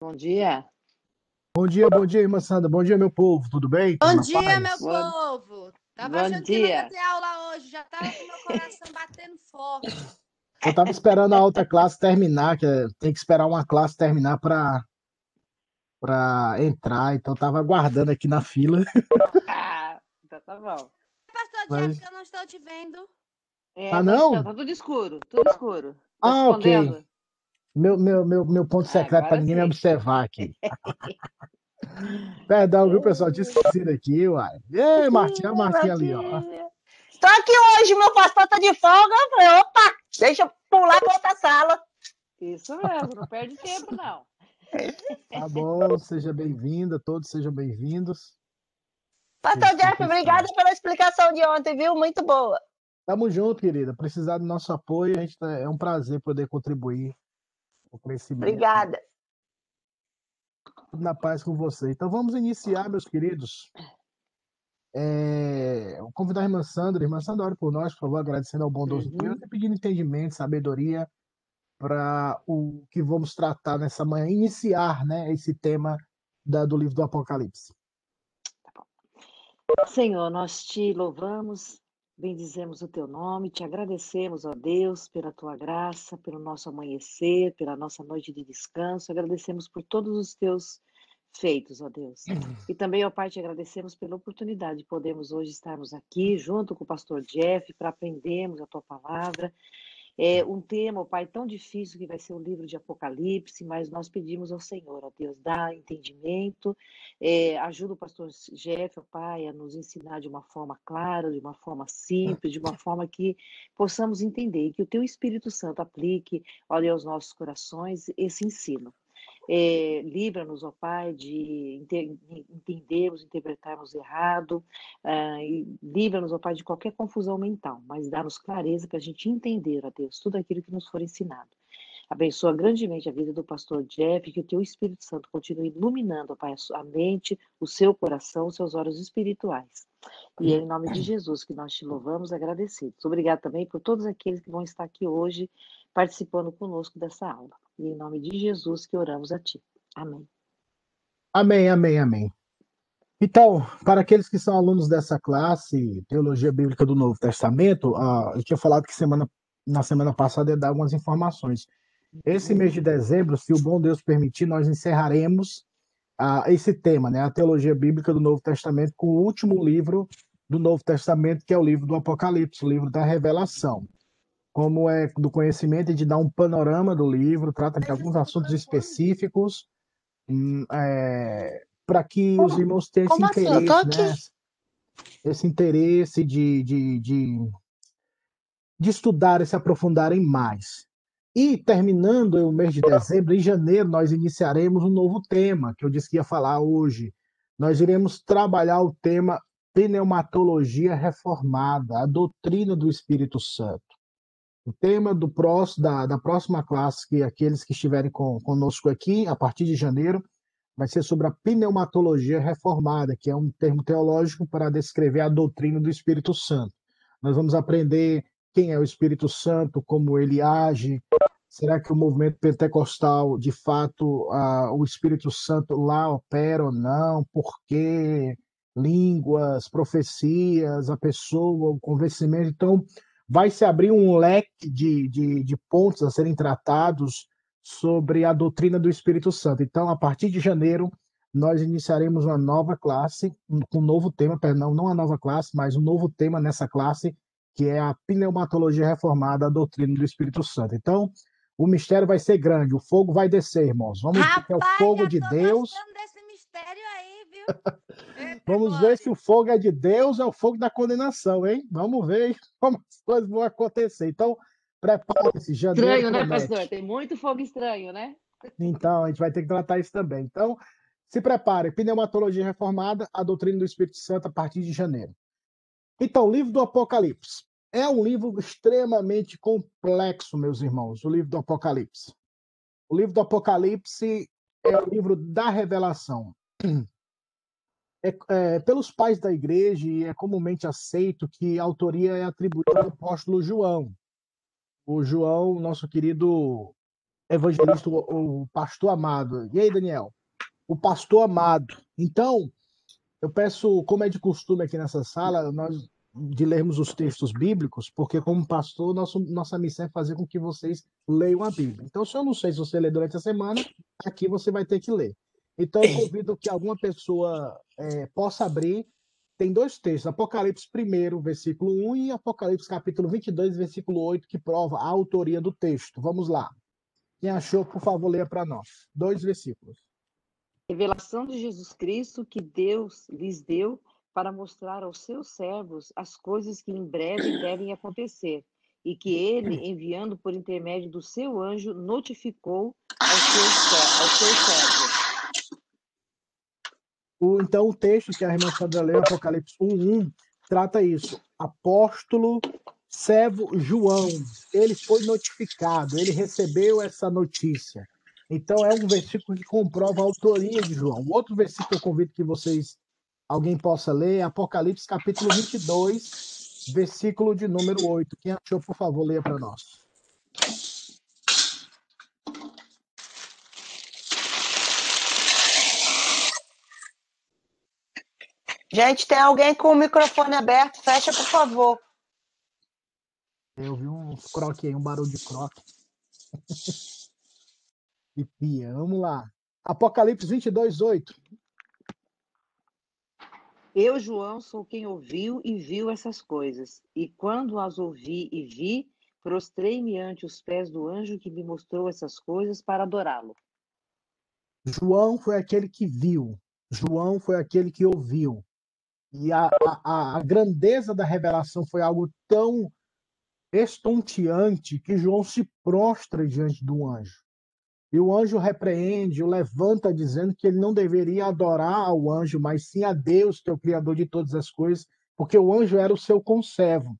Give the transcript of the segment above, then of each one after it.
Bom dia. Bom dia, bom dia, irmã Sandra. Bom dia, meu povo. Tudo bem? Bom dia, paz? meu Bom- povo. Tava Bom achando que não ia dia. ter aula hoje, já tava com meu coração batendo forte. Eu tava esperando a outra classe terminar, que é- tem que esperar uma classe terminar para para entrar, então eu tava aguardando aqui na fila. Ah, então tá bom. Pastor Mas- que eu não estou te vendo. É, Ah, tá- não? Tá tudo escuro, tudo escuro. Tá Ah, ok. Meu, meu, meu, meu ponto secreto para Agora ninguém me sim. observar aqui. Perdão, viu, pessoal? Tinha esquecido aqui, uai. Ei, Martinha, a Martinha ali, ó. Tô aqui hoje, meu pastor tá de folga. Eu falei, opa, deixa eu pular pra outra sala. Isso mesmo, não perde tempo, não. Tá bom, seja bem-vinda, todos sejam bem-vindos. Pastor Jeff, obrigada pela explicação de ontem, viu? Muito boa. Tamo junto, querida. Precisar do nosso apoio, a gente tá- é um prazer poder contribuir com o crescimento. Obrigada. Tudo na paz com você. Então vamos iniciar, meus queridos. É, vou convidar a irmã Sandra. Irmã Sandra, ore por nós, por favor, agradecendo ao bondoso Uhum. Deus e pedindo entendimento, sabedoria para o que vamos tratar nessa manhã, iniciar, né, esse tema da- do livro do Apocalipse. Senhor, nós te louvamos, bendizemos o teu nome, te agradecemos, ó Deus, pela tua graça, pelo nosso amanhecer, pela nossa noite de descanso. Agradecemos por todos os teus feitos, ó Deus. E também, ó Pai, te agradecemos pela oportunidade de podermos hoje estarmos aqui junto com o pastor Jeff para aprendermos a tua palavra. É um tema, ó Pai, tão difícil que vai ser o livro de Apocalipse, mas nós pedimos ao Senhor, ó Deus, dá entendimento, é, ajuda o pastor Jeff, ó Pai, a nos ensinar de uma forma clara, de uma forma simples, de uma forma que possamos entender e que o Teu Espírito Santo aplique, olha, aos nossos corações esse ensino. É, Livra-nos, ó Pai, de ente- entendermos, interpretarmos errado, e livra-nos, ó Pai, de qualquer confusão mental, mas dá-nos clareza para a gente entender, ó Deus, tudo aquilo que nos for ensinado. Abençoa grandemente a vida do pastor Jeff, que o teu Espírito Santo continue iluminando, ó Pai, a mente, o seu coração, os seus olhos espirituais. E é em nome de Jesus que nós te louvamos agradecidos. Obrigado também por todos aqueles que vão estar aqui hoje participando conosco dessa aula. E em nome de Jesus que oramos a ti. Amém. Amém, amém, amém. Então, para aqueles que são alunos dessa classe, Teologia Bíblica do Novo Testamento, ah, eu tinha falado que semana, na semana passada ia dar algumas informações. Esse mês de dezembro, se o bom Deus permitir, nós encerraremos ah, esse tema, né, a Teologia Bíblica do Novo Testamento, com o último livro do Novo Testamento, que é o livro do Apocalipse, o livro da Revelação. Como é do conhecimento, de dar um panorama do livro, trata de alguns assuntos específicos, hum, é, para que os irmãos tenham esse assim? Interesse, né? Esse interesse de, de, de, de estudar e se aprofundarem mais. E terminando o mês de dezembro, em janeiro, nós iniciaremos um novo tema, que eu disse que ia falar hoje. Nós iremos trabalhar o tema pneumatologia reformada, a doutrina do Espírito Santo. O tema do próximo, da, da próxima classe, que aqueles que estiverem com, conosco aqui, a partir de janeiro, vai ser sobre a pneumatologia reformada, que é um termo teológico para descrever a doutrina do Espírito Santo. Nós vamos aprender quem é o Espírito Santo, como ele age. Será que o movimento pentecostal, de fato, ah, o Espírito Santo lá opera ou não? Por quê? Línguas, profecias, a pessoa, o convencimento. Então, vai se abrir um leque de, de, de pontos a serem tratados sobre a doutrina do Espírito Santo. Então, a partir de janeiro, nós iniciaremos uma nova classe, com um novo tema, perdão, não a nova classe, mas um novo tema nessa classe, que é a pneumatologia reformada, a doutrina do Espírito Santo. Então, o mistério vai ser grande, o fogo vai descer, irmãos. Vamos ver que é o Rapaz, fogo de Deus. desse mistério viu? Eita, Vamos ver se o fogo é de Deus ou é o fogo da condenação, hein? Vamos ver como as coisas vão acontecer. Então, prepare-se, janeiro Estranho, né, promete. pastor? Tem muito fogo estranho, né? Então, a gente vai ter que tratar isso também. Então, se prepare. Pneumatologia reformada, a doutrina do Espírito Santo a partir de janeiro. Então, o livro do Apocalipse. É um livro extremamente complexo, meus irmãos, o livro do Apocalipse. O livro do Apocalipse é o livro da revelação. É, é, pelos pais da igreja, e é comumente aceito que a autoria é atribuída ao apóstolo João. o João, nosso querido evangelista, o, o pastor amado. E aí, Daniel? O pastor amado. Então, eu peço, como é de costume aqui nessa sala, nós de lermos os textos bíblicos, porque como pastor, nosso, nossa missão é fazer com que vocês leiam a Bíblia. Então, se eu não sei se você lê durante a semana, aqui você vai ter que ler. Então, eu convido que alguma pessoa é, possa abrir. Tem dois textos, Apocalipse 1, versículo 1 e Apocalipse capítulo 22, versículo 8, que prova a autoria do texto. Vamos lá. Quem achou, por favor, leia para nós. Dois versículos. Revelação de Jesus Cristo que Deus lhes deu para mostrar aos seus servos as coisas que em breve devem acontecer, e que ele, enviando por intermédio do seu anjo, notificou ao seu, ao seu servo. O, então, o texto que a irmã Sandra leu, Apocalipse 1, 1, trata isso. Apóstolo, servo João, ele foi notificado, ele recebeu essa notícia. Então, é um versículo que comprova a autoria de João. Outro versículo que eu convido que vocês alguém possa ler, Apocalipse capítulo 22, versículo de número 8. Quem achou, por favor, leia para nós. Gente, tem alguém com o microfone aberto? Fecha, por favor. Eu vi um croque aí, um barulho de croque. e pia. Vamos lá. Apocalipse 22, 8. Eu, João, sou quem ouviu e viu essas coisas. E quando as ouvi e vi, prostrei-me ante os pés do anjo que me mostrou essas coisas para adorá-lo. João foi aquele que viu. João foi aquele que ouviu. E a, a, a grandeza da revelação foi algo tão estonteante que João se prostra diante do anjo. E o anjo repreende, o levanta, dizendo que ele não deveria adorar ao anjo, mas sim a Deus, que é o Criador de todas as coisas, porque o anjo era o seu conservo.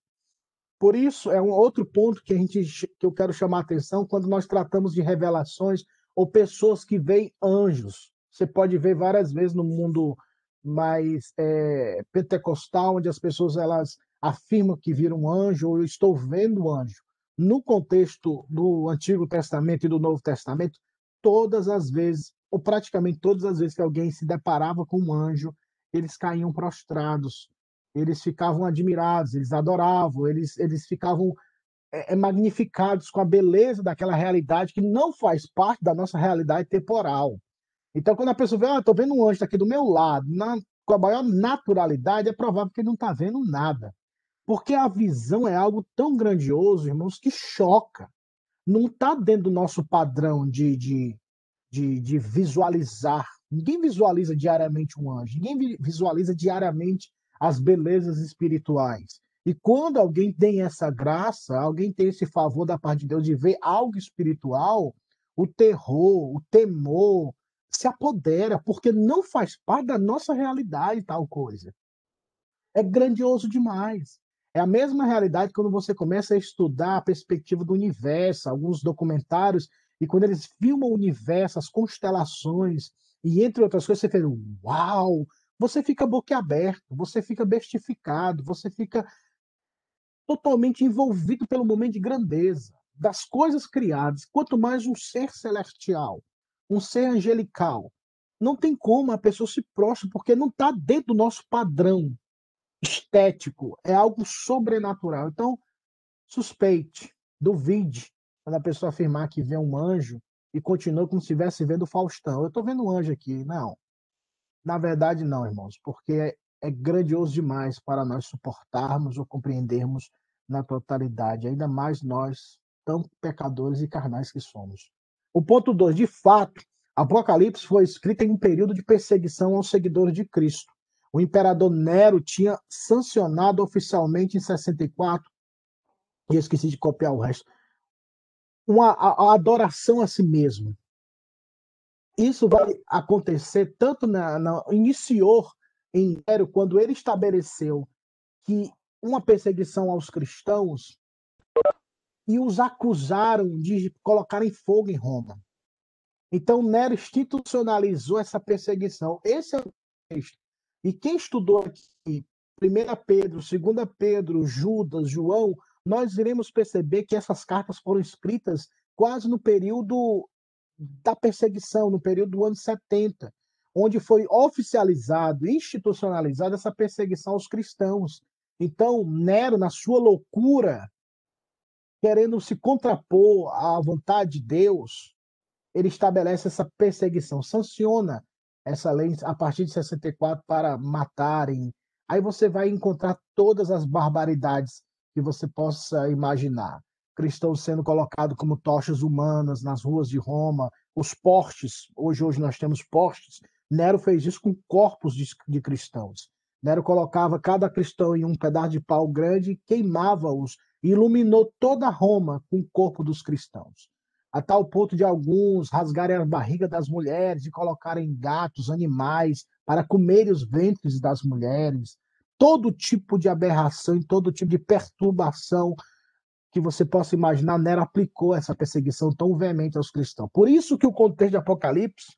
Por isso, é um outro ponto que, a gente, que eu quero chamar a atenção quando nós tratamos de revelações ou pessoas que veem anjos. Você pode ver várias vezes no mundo mais é, pentecostal, onde as pessoas elas afirmam que viram um anjo ou eu estou vendo um anjo no contexto do Antigo Testamento e do Novo Testamento, todas as vezes, ou praticamente todas as vezes que alguém se deparava com um anjo, eles caíam prostrados, eles ficavam admirados, eles adoravam, eles, eles ficavam é, magnificados com a beleza daquela realidade que não faz parte da nossa realidade temporal. Então, quando a pessoa vê, ah, estou vendo um anjo aqui do meu lado, na, com a maior naturalidade, é provável que ele não está vendo nada. Porque a visão é algo tão grandioso, irmãos, que choca. Não está dentro do nosso padrão de, de, de, de, visualizar. Ninguém visualiza diariamente um anjo, ninguém visualiza diariamente as belezas espirituais. E quando alguém tem essa graça, alguém tem esse favor da parte de Deus de ver algo espiritual, o terror, o temor se apodera, porque não faz parte da nossa realidade tal coisa. É grandioso demais. É a mesma realidade quando você começa a estudar a perspectiva do universo, alguns documentários, e quando eles filmam o universo, as constelações, e entre outras coisas, você fala, uau! Você fica boquiaberto, você fica bestificado, você fica totalmente envolvido pelo momento de grandeza das coisas criadas. Quanto mais um ser celestial, um ser angelical, não tem como a pessoa se prostra, porque não está dentro do nosso padrão estético, é algo sobrenatural. Então, suspeite, duvide quando a pessoa afirmar que vê um anjo e continua como se estivesse vendo Faustão. Eu estou vendo um anjo aqui. Não. Na verdade, não, irmãos, porque é, é grandioso demais para nós suportarmos ou compreendermos na totalidade, ainda mais nós, tão pecadores e carnais que somos. O ponto 2, de fato, Apocalipse foi escrito em um período de perseguição aos seguidores de Cristo o imperador Nero tinha sancionado oficialmente em 64, e esqueci de copiar o resto, uma a, a adoração a si mesmo. Isso vai acontecer tanto na, na iniciou em Nero quando ele estabeleceu que uma perseguição aos cristãos e os acusaram de colocarem fogo em Roma. Então Nero institucionalizou essa perseguição. Esse é o texto. E quem estudou aqui 1 Pedro, 2 Pedro, Judas, João, nós iremos perceber que essas cartas foram escritas quase no período da perseguição, no período do ano 70, onde foi oficializado, institucionalizada essa perseguição aos cristãos. Então, Nero, na sua loucura, querendo se contrapor à vontade de Deus, ele estabelece essa perseguição, sanciona essa lei a partir de 64 para matarem. Aí você vai encontrar todas as barbaridades que você possa imaginar. Cristãos sendo colocados como tochas humanas nas ruas de Roma, os postes, hoje, hoje nós temos postes. Nero fez isso com corpos de, de cristãos. Nero colocava cada cristão em um pedaço de pau grande e queimava-os, e iluminou toda Roma com o corpo dos cristãos. A tal ponto de alguns rasgarem a barriga das mulheres e colocarem gatos, animais, para comerem os ventres das mulheres. Todo tipo de aberração, todo tipo de perturbação que você possa imaginar, Nero aplicou essa perseguição tão veemente aos cristãos. Por isso que o contexto de Apocalipse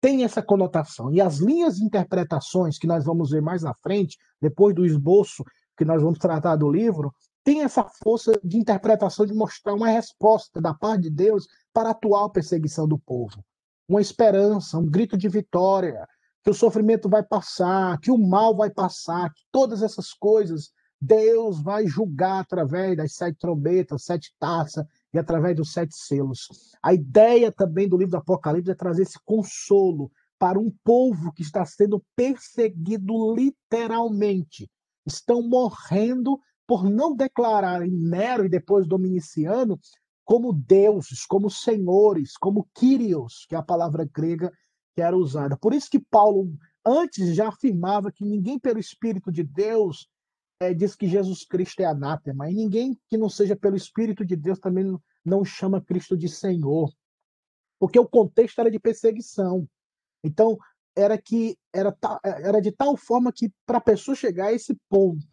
tem essa conotação. E as linhas de interpretações que nós vamos ver mais na frente, depois do esboço que nós vamos tratar do livro, tem essa força de interpretação de mostrar uma resposta da parte de Deus para a atual perseguição do povo. Uma esperança, um grito de vitória, que o sofrimento vai passar, que o mal vai passar, que todas essas coisas Deus vai julgar através das sete trombetas, sete taças e através dos sete selos. A ideia também do livro do Apocalipse é trazer esse consolo para um povo que está sendo perseguido literalmente. Estão morrendo por não declararem Nero e depois Dominiciano como deuses, como senhores, como Kyrios, que é a palavra grega que era usada. Por isso que Paulo antes já afirmava que ninguém pelo Espírito de Deus é, diz que Jesus Cristo é anátema, e ninguém que não seja pelo Espírito de Deus também não, chama Cristo de Senhor, porque o contexto era de perseguição. Então, era que era, era de tal forma que para a pessoa chegar a esse ponto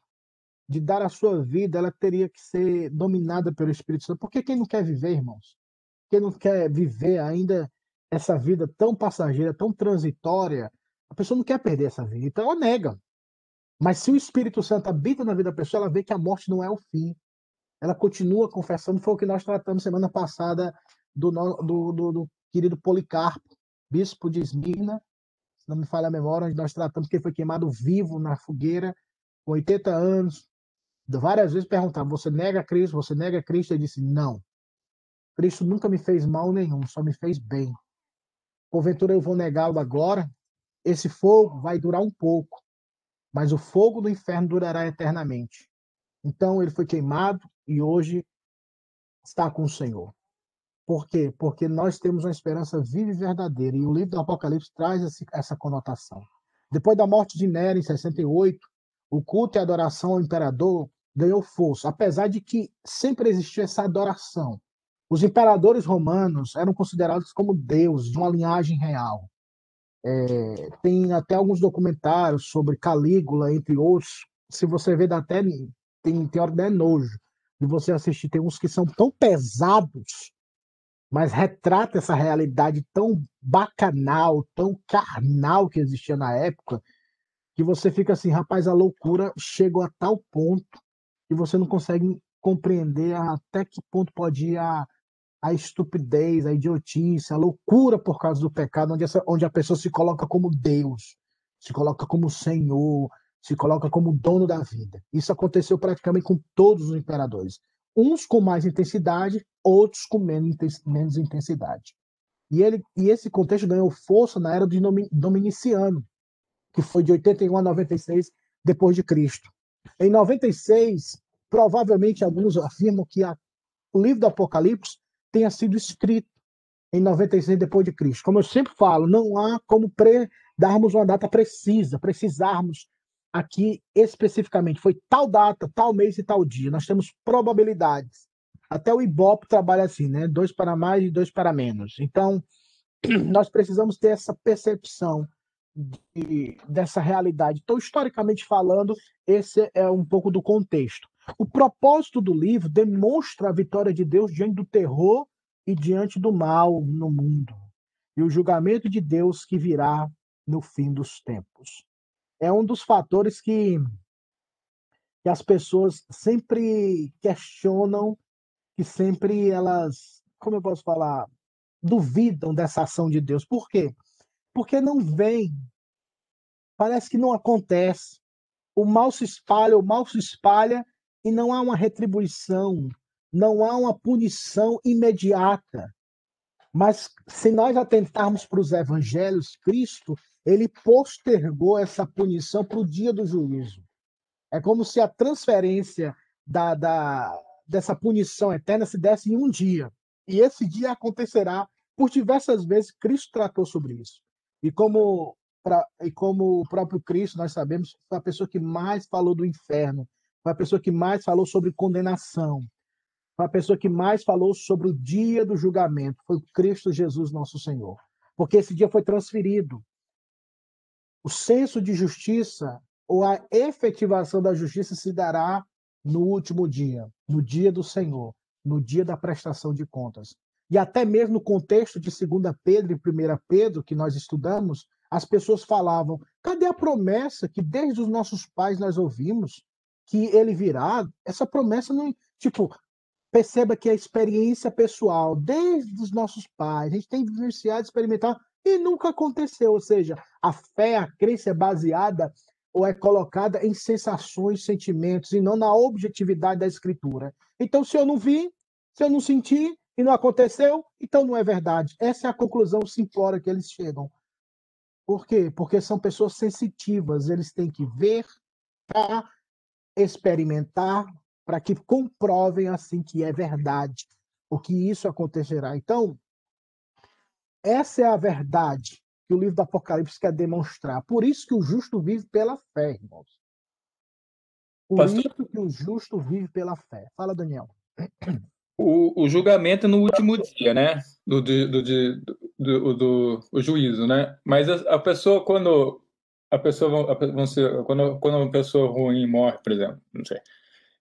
de dar a sua vida, ela teria que ser dominada pelo Espírito Santo. Porque quem não quer viver, irmãos? Quem não quer viver ainda essa vida tão passageira, tão transitória, a pessoa não quer perder essa vida. Então ela nega. Mas se o Espírito Santo habita na vida da pessoa, ela vê que a morte não é o fim. Ela continua confessando. Foi o que nós tratamos semana passada do, do, do, do querido Policarpo, bispo de Esmirna, se não me falha a memória, onde nós tratamos que ele foi queimado vivo na fogueira, com 80 anos. Várias vezes perguntava: Você nega Cristo? Você nega Cristo? Ele disse: Não. Cristo nunca me fez mal nenhum, só me fez bem. Porventura eu vou negá-lo agora? Esse fogo vai durar um pouco, mas o fogo do inferno durará eternamente. Então ele foi queimado e hoje está com o Senhor. Por quê? Porque nós temos uma esperança viva e verdadeira, e o livro do Apocalipse traz essa conotação. Depois da morte de Nero, em 68, o culto e adoração ao imperador ganhou força, apesar de que sempre existiu essa adoração. Os imperadores romanos eram considerados como deuses de uma linhagem real. É, tem até alguns documentários sobre Calígula, entre outros. Se você vê, dá até tem, tem dá nojo de você assistir. Tem uns que são tão pesados, mas retrata essa realidade tão bacanal, tão carnal que existia na época, que você fica assim, rapaz, a loucura chegou a tal ponto que você não consegue compreender até que ponto pode ir a, a estupidez, a idiotice, a loucura por causa do pecado, onde, essa, onde a pessoa se coloca como Deus, se coloca como Senhor, se coloca como dono da vida. Isso aconteceu praticamente com todos os imperadores. Uns com mais intensidade, outros com menos, intensidade. E, ele, e esse contexto ganhou força na era de Dominiciano, que foi de 81 a 96 depois de Cristo. Em 96, provavelmente alguns afirmam que a, o livro do Apocalipse tenha sido escrito em 96 depois de Cristo. Como eu sempre falo, não há como pre darmos uma data precisa, precisarmos aqui especificamente foi tal data, tal mês e tal dia. Nós temos probabilidades. Até o Ibope trabalha assim, né? Dois para mais e dois para menos. Então, nós precisamos ter essa percepção de, dessa realidade. Então, historicamente falando, esse é um pouco do contexto. O propósito do livro demonstra a vitória de Deus diante do terror e diante do mal no mundo, e o julgamento de Deus que virá no fim dos tempos. É um dos fatores que, que as pessoas sempre questionam, que sempre elas, como eu posso falar, duvidam dessa ação de Deus. Por quê? Porque não vem, parece que não acontece. O mal se espalha, o mal se espalha e não há uma retribuição, não há uma punição imediata. Mas se nós atentarmos para os evangelhos, Cristo, ele postergou essa punição para o dia do juízo. É como se a transferência da, da, dessa punição eterna se desse em um dia. E esse dia acontecerá por diversas vezes. Cristo tratou sobre isso. E como, pra, e como o próprio Cristo, nós sabemos, foi a pessoa que mais falou do inferno, foi a pessoa que mais falou sobre condenação, foi a pessoa que mais falou sobre o dia do julgamento, foi Cristo Jesus, nosso Senhor. Porque esse dia foi transferido. O senso de justiça ou a efetivação da justiça se dará no último dia, no dia do Senhor, no dia da prestação de contas. E até mesmo no contexto de 2 Pedro e 1 Pedro, que nós estudamos, as pessoas falavam: cadê a promessa que desde os nossos pais nós ouvimos que ele virá? Essa promessa não. Tipo, perceba que a experiência pessoal, desde os nossos pais, a gente tem vivenciado, experimentado, e nunca aconteceu. Ou seja, a fé, a crença é baseada ou é colocada em sensações, sentimentos e não na objetividade da escritura. Então, se eu não vi, se eu não senti e não aconteceu, então não é verdade. Essa é a conclusão simplória que eles chegam. Por quê? Porque são pessoas sensitivas, eles têm que ver para experimentar, para que comprovem assim que é verdade, o que isso acontecerá. Então, essa é a verdade que o livro do Apocalipse quer demonstrar. Por isso que o justo vive pela fé, irmãos. Por Pastor... isso que o justo vive pela fé. Fala, Daniel. O, o julgamento no último dia, né? Do, do, do, do, do, do juízo, né? Mas a, a, pessoa, quando a pessoa, vamos ser, quando, quando uma pessoa ruim morre, por exemplo, não sei,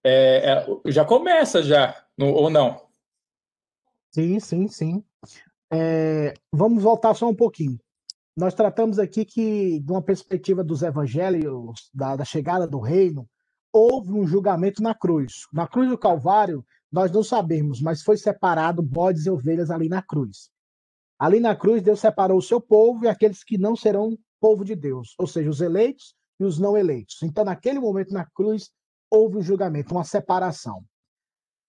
é, é, já começa já, no, ou não? Sim, sim, sim. É, vamos voltar só um pouquinho. Nós tratamos aqui que, de uma perspectiva dos evangelhos, da, da chegada do reino, houve um julgamento na cruz. Na cruz do Calvário, nós não sabemos, mas foi separado bodes e ovelhas ali na cruz. Ali na cruz, Deus separou o seu povo e aqueles que não serão povo de Deus, ou seja, os eleitos e os não eleitos. Então, naquele momento, na cruz, houve um julgamento, uma separação.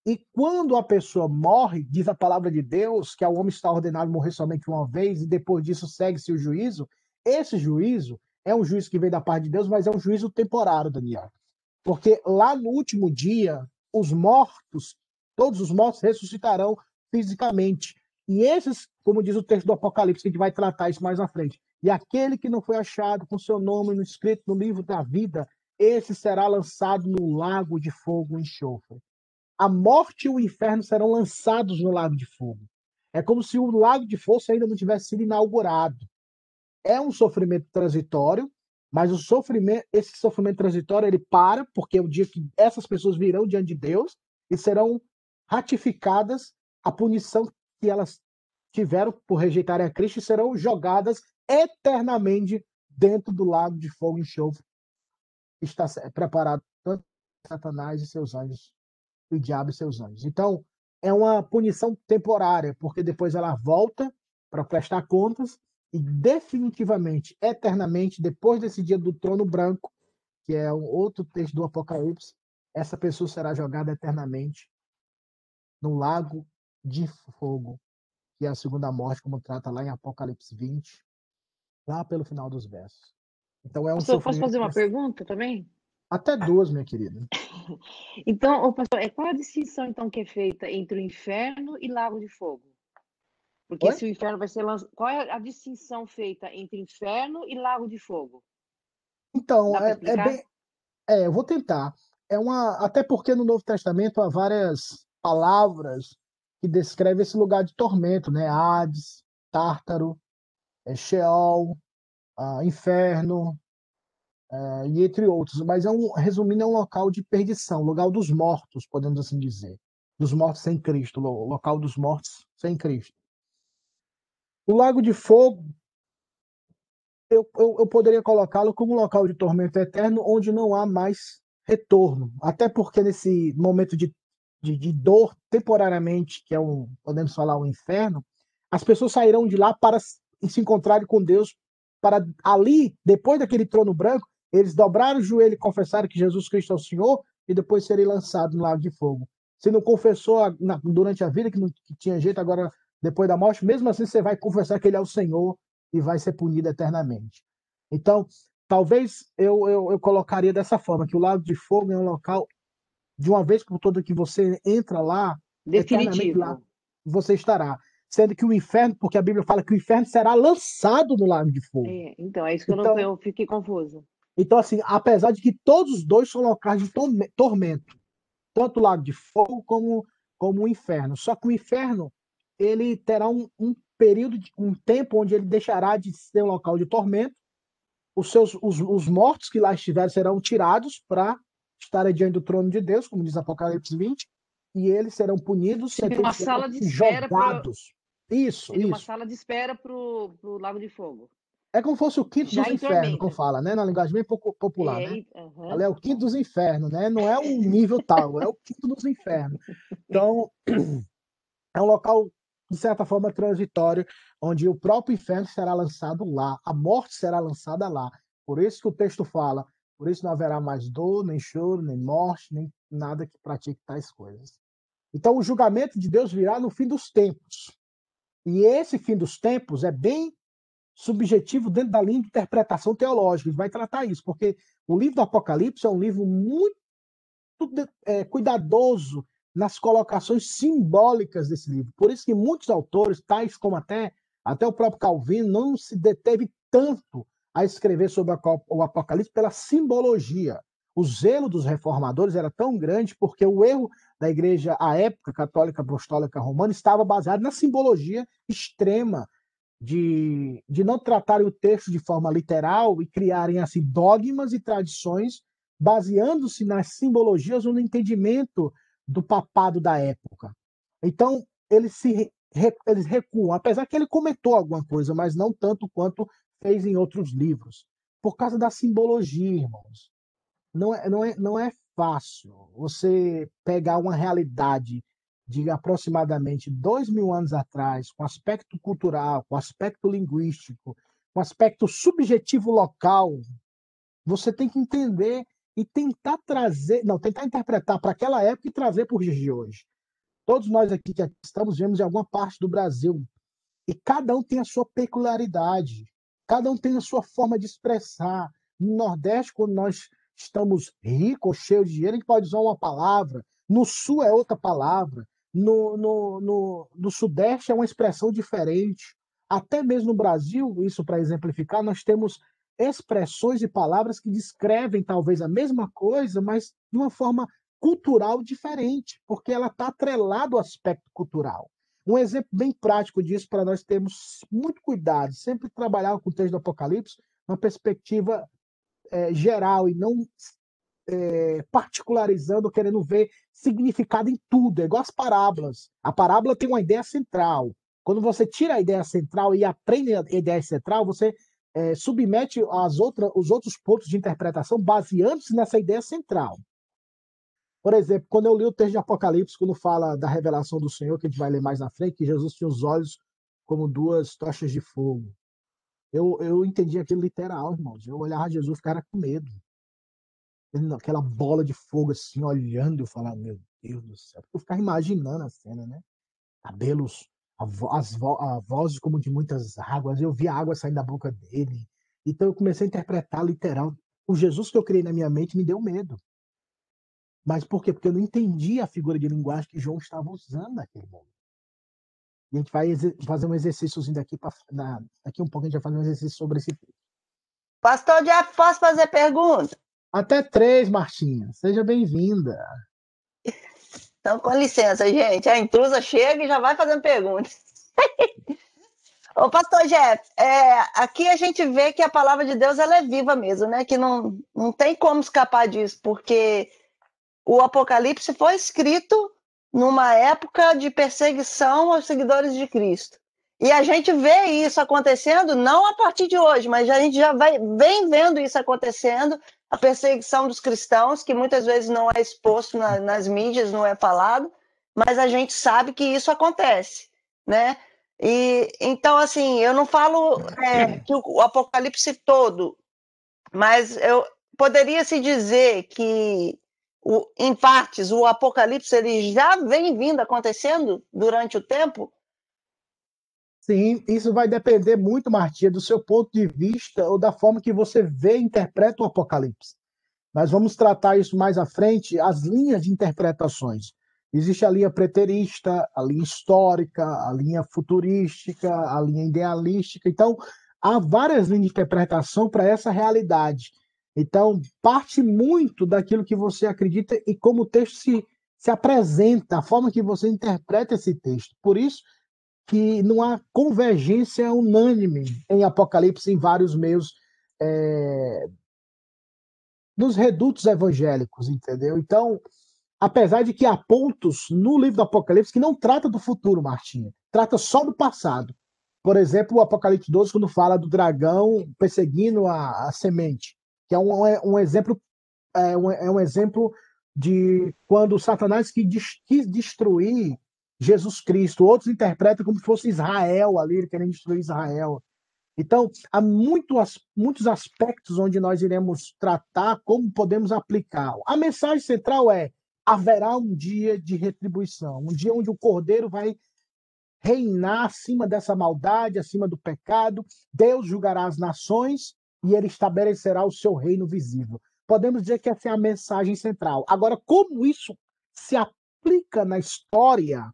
E quando a pessoa morre, diz a palavra de Deus que o homem está ordenado morrer somente uma vez e depois disso segue-se o juízo. Esse juízo é um juízo que vem da parte de Deus, mas é um juízo temporário, Daniel. Porque lá no último dia, os mortos, todos os mortos ressuscitarão fisicamente. E esses, como diz o texto do Apocalipse, que a gente vai tratar isso mais à frente. E aquele que não foi achado com seu nome escrito no livro da vida, esse será lançado no lago de fogo e enxofre a morte e o inferno serão lançados no lago de fogo. É como se o lago de fogo ainda não tivesse sido inaugurado. É um sofrimento transitório, mas o sofrimento, esse sofrimento transitório ele para porque é o dia que essas pessoas virão diante de Deus e serão ratificadas a punição que elas tiveram por rejeitarem a Cristo e serão jogadas eternamente dentro do lago de fogo e enxofre. Está preparado tanto Satanás e seus anjos o diabo e seus anjos. Então, é uma punição temporária, porque depois ela volta para prestar contas e definitivamente, eternamente, depois desse dia do trono branco, que é um outro texto do Apocalipse, essa pessoa será jogada eternamente no lago de fogo, que é a segunda morte, como trata lá em Apocalipse 20, lá pelo final dos versos. Então é um Pastor, posso fazer uma pergunta também? Até duas, minha querida. Então, pastor, é qual a distinção então que é feita entre o inferno e lago de fogo? Porque Oi? se o inferno vai ser lançado, qual é a distinção feita entre inferno e lago de fogo? Então, é, é, bem, é, eu vou tentar. É uma, até porque no Novo Testamento há várias palavras que descrevem esse lugar de tormento, né? Hades, Tártaro, é, Sheol, ah, inferno, é, e entre outros, mas é um, resumindo, é um local de perdição, local dos mortos, podemos assim dizer, dos mortos sem Cristo, local dos mortos sem Cristo. O Lago de Fogo, eu, eu, eu poderia colocá-lo como um local de tormento eterno, onde não há mais retorno. Até porque nesse momento de, de, de dor, temporariamente, que é um, podemos falar, um inferno, as pessoas sairão de lá para se encontrarem com Deus, para ali, depois daquele trono branco, eles dobraram o joelho e confessaram que Jesus Cristo é o Senhor e depois serem lançados no lago de fogo. Se não confessou na, durante a vida que não que tinha jeito, agora depois da morte, mesmo assim você vai confessar que ele é o Senhor e vai ser punido eternamente. Então, talvez eu, eu, eu colocaria dessa forma, que o lago de fogo é um local, de uma vez por todas que você entra lá, Definitivo. lá você estará. Sendo que o inferno, porque a Bíblia fala que o inferno será lançado no lago de fogo. É, então, é isso que eu, Então- não, eu fiquei confusa. Então, assim, apesar de que todos os dois são locais de torme- tormento, tanto o lago de fogo como, como o inferno. Só que o inferno, ele terá um, um período, de, um tempo onde ele deixará de ser um local de tormento. Os seus, os, os mortos que lá estiverem serão tirados para estarem diante do trono de Deus, como diz Apocalipse 20, e eles serão punidos, Seria uma sala de espera jogados. Isso, Seria uma isso. sala de espera pro, pro Lago de Fogo. É como se fosse o quinto Já dos infernos, como fala, né? Na linguagem bem popu- popular, É, né? aham. Ela é o quinto dos infernos, né? Não é um nível tal, é o quinto dos infernos. Então, é um local, de certa forma, transitório, onde o próprio inferno será lançado lá, a morte será lançada lá. Por isso que o texto fala, por isso não haverá mais dor, nem choro, nem morte, nem nada que pratique tais coisas. Então, o julgamento de Deus virá no fim dos tempos. E esse fim dos tempos é bem subjetivo dentro da linha de interpretação teológica. Gente vai tratar isso, porque o livro do Apocalipse é um livro muito é, cuidadoso nas colocações simbólicas desse livro. Por isso que muitos autores, tais como até, até o próprio Calvino, não se deteve tanto a escrever sobre o Apocalipse pela simbologia. O zelo dos reformadores era tão grande porque o erro da igreja à época católica apostólica romana estava baseado na simbologia extrema de, de não tratarem o texto de forma literal e criarem assim dogmas e tradições baseando-se nas simbologias ou no entendimento do papado da época. Então, eles se eles recuam, apesar que ele comentou alguma coisa, mas não tanto quanto fez em outros livros, por causa da simbologia, irmãos. Não é, não é, não é fácil você pegar uma realidade de aproximadamente dois mil anos atrás, com aspecto cultural, com aspecto linguístico, com aspecto subjetivo local, você tem que entender e tentar trazer, não, tentar interpretar para aquela época e trazer para os dias de hoje. Todos nós aqui que estamos vemos em alguma parte do Brasil e cada um tem a sua peculiaridade, cada um tem a sua forma de expressar. No Nordeste, quando nós estamos ricos, cheios de dinheiro, a gente pode usar uma palavra. No Sul é outra palavra. No, no, no, no Sudeste é uma expressão diferente. Até mesmo no Brasil, isso para exemplificar, nós temos expressões e palavras que descrevem talvez a mesma coisa, mas de uma forma cultural diferente, porque ela está atrelada ao aspecto cultural. Um exemplo bem prático disso para nós termos muito cuidado, sempre trabalhar com o texto do Apocalipse, uma perspectiva eh, geral e não eh, particularizando, querendo ver significado em tudo, é igual as parábolas. A parábola tem uma ideia central. Quando você tira a ideia central e aprende a ideia central, você eh, submete as outras, os outros pontos de interpretação baseando-se nessa ideia central. Por exemplo, quando eu li o texto de Apocalipse, quando fala da revelação do Senhor, que a gente vai ler mais na frente, que Jesus tinha os olhos como duas tochas de fogo. Eu, eu entendi aquilo literal, irmãos. Eu olhava Jesus e ficava com medo. Ele, aquela bola de fogo assim, olhando, eu falava, meu Deus do céu. Eu ficava imaginando a cena, né? Cabelos, a, vo- as vo- a vozes como de muitas águas. Eu via água saindo da boca dele. Então eu comecei a interpretar literal. O Jesus que eu criei na minha mente me deu medo. Mas por quê? Porque eu não entendi a figura de linguagem que João estava usando naquele momento. E a gente vai fazer um exercíciozinho daqui, pra, na, daqui um pouco a gente vai fazer um exercício sobre esse Pastor Jeff, posso fazer pergunta? Até três, Martinha. Seja bem-vinda. Então, com licença, gente. A intrusa chega e já vai fazendo perguntas. Ô, pastor Jeff, é, aqui a gente vê que a palavra de Deus ela é viva mesmo, né? Que não, não tem como escapar disso, porque o Apocalipse foi escrito numa época de perseguição aos seguidores de Cristo. E a gente vê isso acontecendo não a partir de hoje, mas a gente já vai, vem vendo isso acontecendo a perseguição dos cristãos, que muitas vezes não é exposto na, nas mídias, não é falado, mas a gente sabe que isso acontece, né? E então, assim, eu não falo é, que o, Apocalipse todo, mas eu poderia se dizer que o, em partes o Apocalipse ele já vem vindo acontecendo durante o tempo. Sim, isso vai depender muito, Martinha, do seu ponto de vista ou da forma que você vê e interpreta o Apocalipse. Nós vamos tratar isso mais à frente, as linhas de interpretações. Existe a linha preterista, a linha histórica, a linha futurística, a linha idealística. Então, há várias linhas de interpretação para essa realidade. Então, parte muito daquilo que você acredita e como o texto se, se apresenta, a forma que você interpreta esse texto. Por isso que não há convergência unânime em Apocalipse em vários meios é, nos redutos evangélicos, entendeu? Então, apesar de que há pontos no livro do Apocalipse que não trata do futuro, Martinha, trata só do passado. Por exemplo, o Apocalipse 12, quando fala do dragão perseguindo a, a semente, que é um, é um exemplo é um, é um, exemplo de quando Satanás quis, destruir Jesus Cristo. Outros interpretam como se fosse Israel ali, ele querendo destruir Israel. Então, há muito, muitos aspectos onde nós iremos tratar como podemos aplicar. A mensagem central é: haverá um dia de retribuição, um dia onde o cordeiro vai reinar acima dessa maldade, acima do pecado. Deus julgará as nações e ele estabelecerá o seu reino visível. Podemos dizer que essa é a mensagem central. Agora, como isso se aplica na história,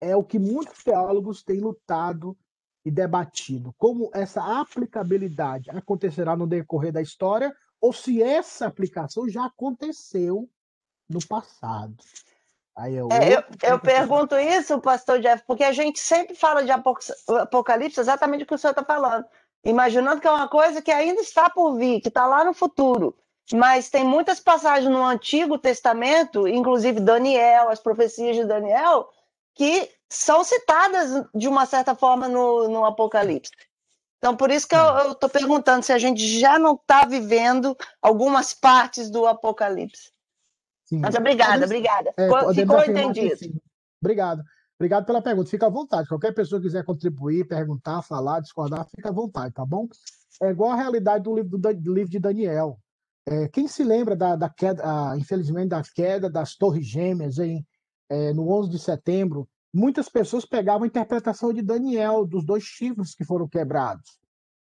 é o que muitos teólogos têm lutado e debatido. Como essa aplicabilidade acontecerá no decorrer da história, ou se essa aplicação já aconteceu no passado. Aí é, é eu, eu pergunto isso, pastor Jeff, porque a gente sempre fala de Apocalipse exatamente o que o senhor está falando, imaginando que é uma coisa que ainda está por vir, que está lá no futuro. Mas tem muitas passagens no Antigo Testamento, inclusive Daniel, as profecias de Daniel, que são citadas de uma certa forma no, no Apocalipse. Então, por isso que eu estou perguntando se a gente já não está vivendo algumas partes do Apocalipse. Sim. Mas obrigada, obrigada. É, Ficou entendido. Obrigado. Obrigado pela pergunta. Fica à vontade. Qualquer pessoa que quiser contribuir, perguntar, falar, discordar, fica à vontade, tá bom? É igual a realidade do livro, do, livro de Daniel. É, quem se lembra da, da queda, infelizmente, da queda das Torres Gêmeas em, é, no 11 de setembro? Muitas pessoas pegavam a interpretação de Daniel, dos dois chifres que foram quebrados.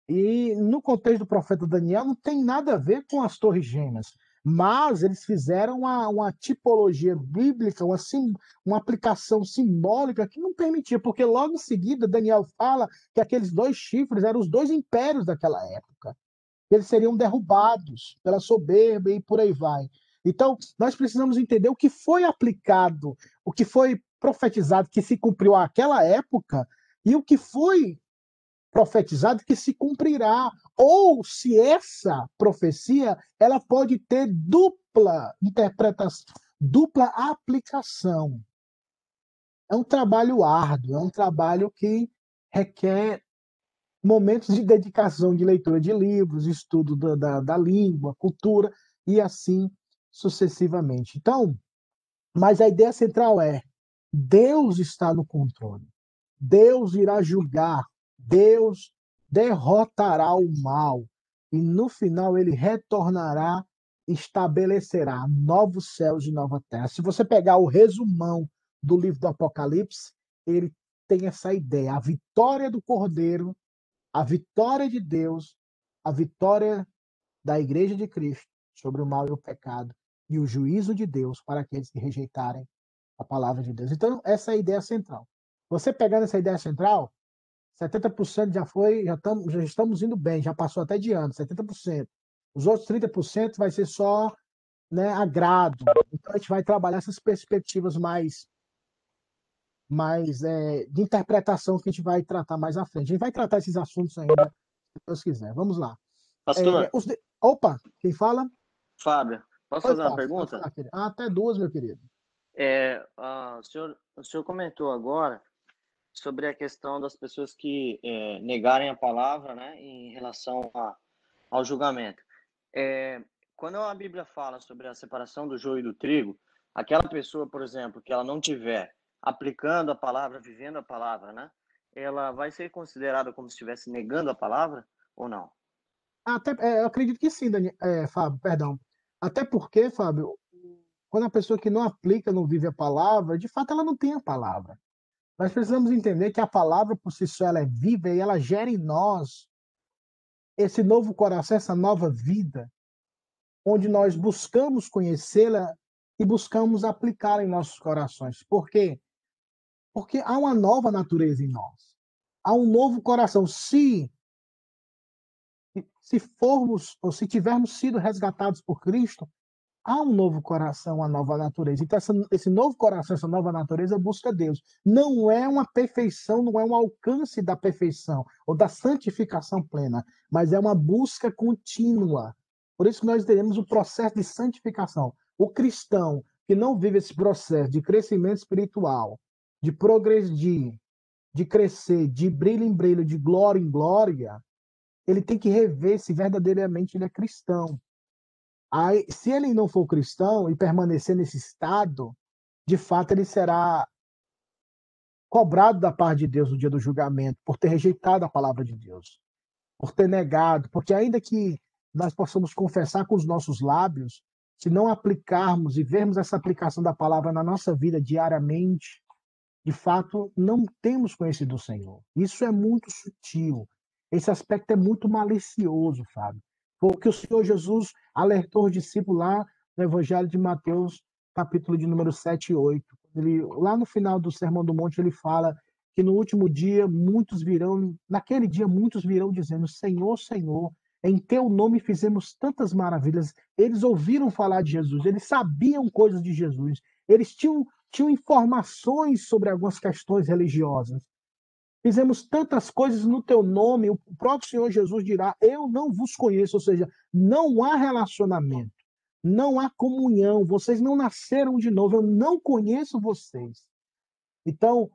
E no contexto do profeta Daniel, não tem nada a ver com as Torres Gêmeas mas eles fizeram uma, uma tipologia bíblica, uma, sim, uma aplicação simbólica que não permitia, porque logo em seguida Daniel fala que aqueles dois chifres eram os dois impérios daquela época. Eles seriam derrubados pela soberba e por aí vai. Então, nós precisamos entender o que foi aplicado, o que foi profetizado, que se cumpriu àquela época, e o que foi profetizado que se cumprirá, ou se essa profecia ela pode ter dupla interpretação, dupla aplicação. É um trabalho árduo, é um trabalho que requer momentos de dedicação de leitura de livros, estudo da, da, da língua, cultura e assim sucessivamente. Então, mas a ideia central é: Deus está no controle. Deus irá julgar Deus derrotará o mal e no final ele retornará, estabelecerá novos céus e nova terra. Se você pegar o resumão do livro do Apocalipse, ele tem essa ideia: a vitória do Cordeiro, a vitória de Deus, a vitória da Igreja de Cristo sobre o mal e o pecado e o juízo de Deus para aqueles que rejeitarem a palavra de Deus. Então, essa é a ideia central. Você pegando essa ideia central, 70% já foi, já, tam, já estamos indo bem, já passou até de ano, 70%. Os outros 30% vai ser só né, agrado. Então a gente vai trabalhar essas perspectivas mais, mais é, de interpretação que a gente vai tratar mais à frente. A gente vai tratar esses assuntos ainda, se Deus quiser. Vamos lá. Pastor. É, de... Opa, quem fala? Fábio. Posso Oi, fazer uma pergunta? Falar, ah, até duas, meu querido. É, uh, o, senhor, o senhor comentou agora sobre a questão das pessoas que é, negarem a palavra né, em relação a, ao julgamento. É, quando a Bíblia fala sobre a separação do joio e do trigo, aquela pessoa, por exemplo, que ela não tiver aplicando a palavra, vivendo a palavra, né? Ela vai ser considerada como se estivesse negando a palavra ou não? Até, é, eu acredito que sim, Dani, é, Fábio, perdão. Até porque, Fábio, quando a pessoa que não aplica, não vive a palavra, de fato ela não tem a palavra. Nós precisamos entender que a palavra por si só é viva e ela gera em nós esse novo coração, essa nova vida, onde nós buscamos conhecê-la e buscamos aplicá-la em nossos corações. Por quê? Porque há uma nova natureza em nós. Há um novo coração. Se se formos ou se tivermos sido resgatados por Cristo, há um novo coração, uma nova natureza. Então, essa, esse novo coração, essa nova natureza busca Deus. Não é uma perfeição, não é um alcance da perfeição ou da santificação plena, mas é uma busca contínua. Por isso que nós teremos o processo de santificação. O cristão que não vive esse processo de crescimento espiritual, de progredir, de crescer, de brilho em brilho, de glória em glória, ele tem que rever se verdadeiramente ele é cristão. Aí, se ele não for cristão e permanecer nesse estado, de fato ele será cobrado da parte de Deus no dia do julgamento por ter rejeitado a palavra de Deus, por ter negado, porque ainda que nós possamos confessar com os nossos lábios, se não aplicarmos e vermos essa aplicação da palavra na nossa vida diariamente, de fato não temos conhecido o Senhor. Isso é muito sutil. Esse aspecto é muito malicioso, Fábio. Porque o Senhor Jesus alertou os discípulos lá no Evangelho de Mateus, capítulo de número 7 e 8. Ele, lá no final do Sermão do Monte, ele fala que no último dia muitos virão, naquele dia muitos virão dizendo: Senhor, Senhor, em teu nome fizemos tantas maravilhas. Eles ouviram falar de Jesus, eles sabiam coisas de Jesus, eles tinham, tinham informações sobre algumas questões religiosas. Fizemos tantas coisas no teu nome, o próprio Senhor Jesus dirá: Eu não vos conheço, ou seja, não há relacionamento, não há comunhão, vocês não nasceram de novo, eu não conheço vocês. Então,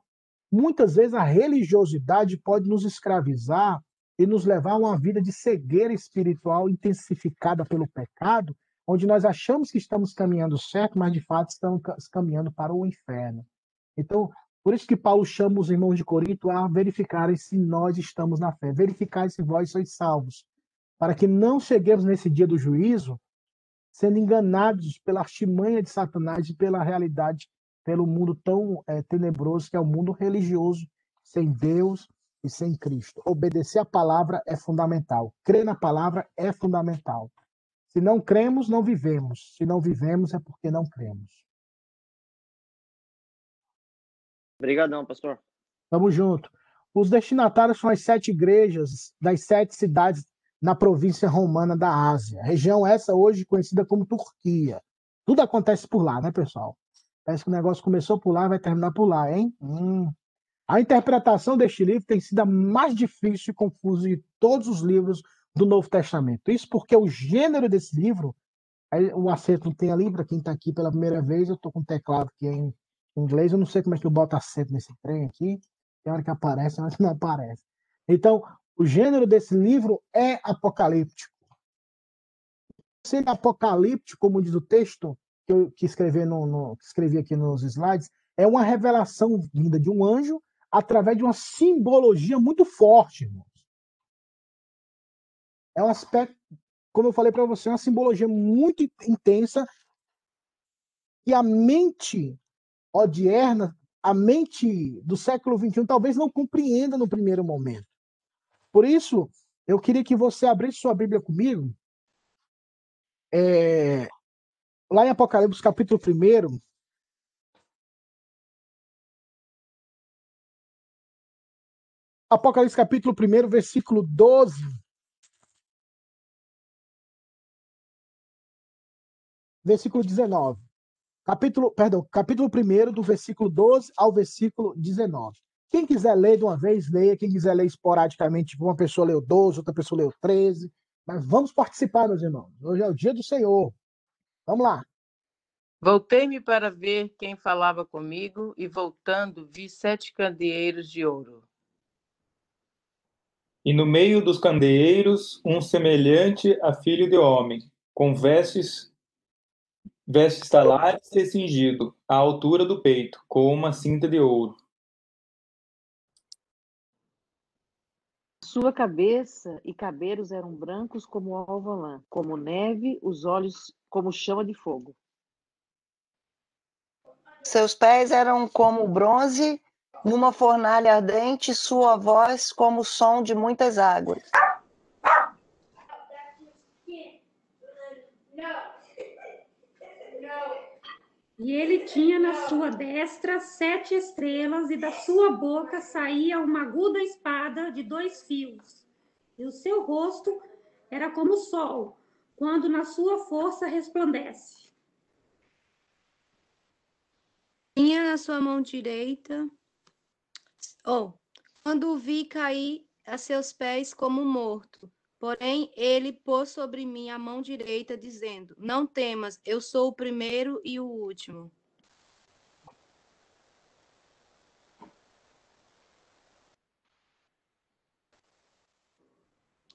muitas vezes a religiosidade pode nos escravizar e nos levar a uma vida de cegueira espiritual intensificada pelo pecado, onde nós achamos que estamos caminhando certo, mas de fato estamos caminhando para o inferno. Então, por isso que Paulo chama os irmãos de Corinto a verificarem se nós estamos na fé, verificar se vós sois salvos, para que não cheguemos nesse dia do juízo sendo enganados pela artimanha de Satanás e pela realidade, pelo mundo tão é, tenebroso que é o mundo religioso, sem Deus e sem Cristo. Obedecer a palavra é fundamental. Crer na palavra é fundamental. Se não cremos, não vivemos. Se não vivemos, é porque não cremos. Obrigadão, pastor. Tamo junto. Os destinatários são as sete igrejas das sete cidades na província romana da Ásia. Região essa hoje conhecida como Turquia. Tudo acontece por lá, né, pessoal? Parece que o negócio começou por lá e vai terminar por lá, hein? Hum. A interpretação deste livro tem sido a mais difícil e confusa de todos os livros do Novo Testamento. Isso porque o gênero desse livro, o acerto não tem ali, para quem está aqui pela primeira vez, eu estou com o teclado aqui em inglês, eu não sei como é que eu boto acento nesse trem aqui. Tem hora que aparece, mas não aparece. Então, o gênero desse livro é apocalíptico. Sendo apocalíptico, como diz o texto que eu que escrevi, no, no, que escrevi aqui nos slides, é uma revelação vinda de um anjo através de uma simbologia muito forte, irmãos. É um aspecto, como eu falei para você, uma simbologia muito intensa e a mente odierna, a mente do século XXI talvez não compreenda no primeiro momento. Por isso, eu queria que você abrisse sua Bíblia comigo. É, lá em Apocalipse, capítulo 1. Apocalipse, capítulo 1, versículo 12. Versículo 19. Capítulo, perdão, capítulo 1, do versículo 12 ao versículo 19. Quem quiser ler de uma vez, leia. Quem quiser ler esporadicamente, tipo, uma pessoa leu 12, outra pessoa leu 13. Mas vamos participar, meus irmãos. Hoje é o dia do Senhor. Vamos lá. Voltei-me para ver quem falava comigo, e voltando, vi sete candeeiros de ouro. E no meio dos candeeiros, um semelhante a filho de homem, com vestes vestes talares e cingido à altura do peito, com uma cinta de ouro. Sua cabeça e cabelos eram brancos como alvalã, como neve, os olhos como chama de fogo. Seus pés eram como bronze numa fornalha ardente, sua voz como o som de muitas águas. E ele tinha na sua destra sete estrelas, e da sua boca saía uma aguda espada de dois fios. E o seu rosto era como o sol, quando na sua força resplandece. Tinha na sua mão direita. Oh, quando o vi cair a seus pés como morto. Porém, ele pôs sobre mim a mão direita, dizendo: Não temas, eu sou o primeiro e o último.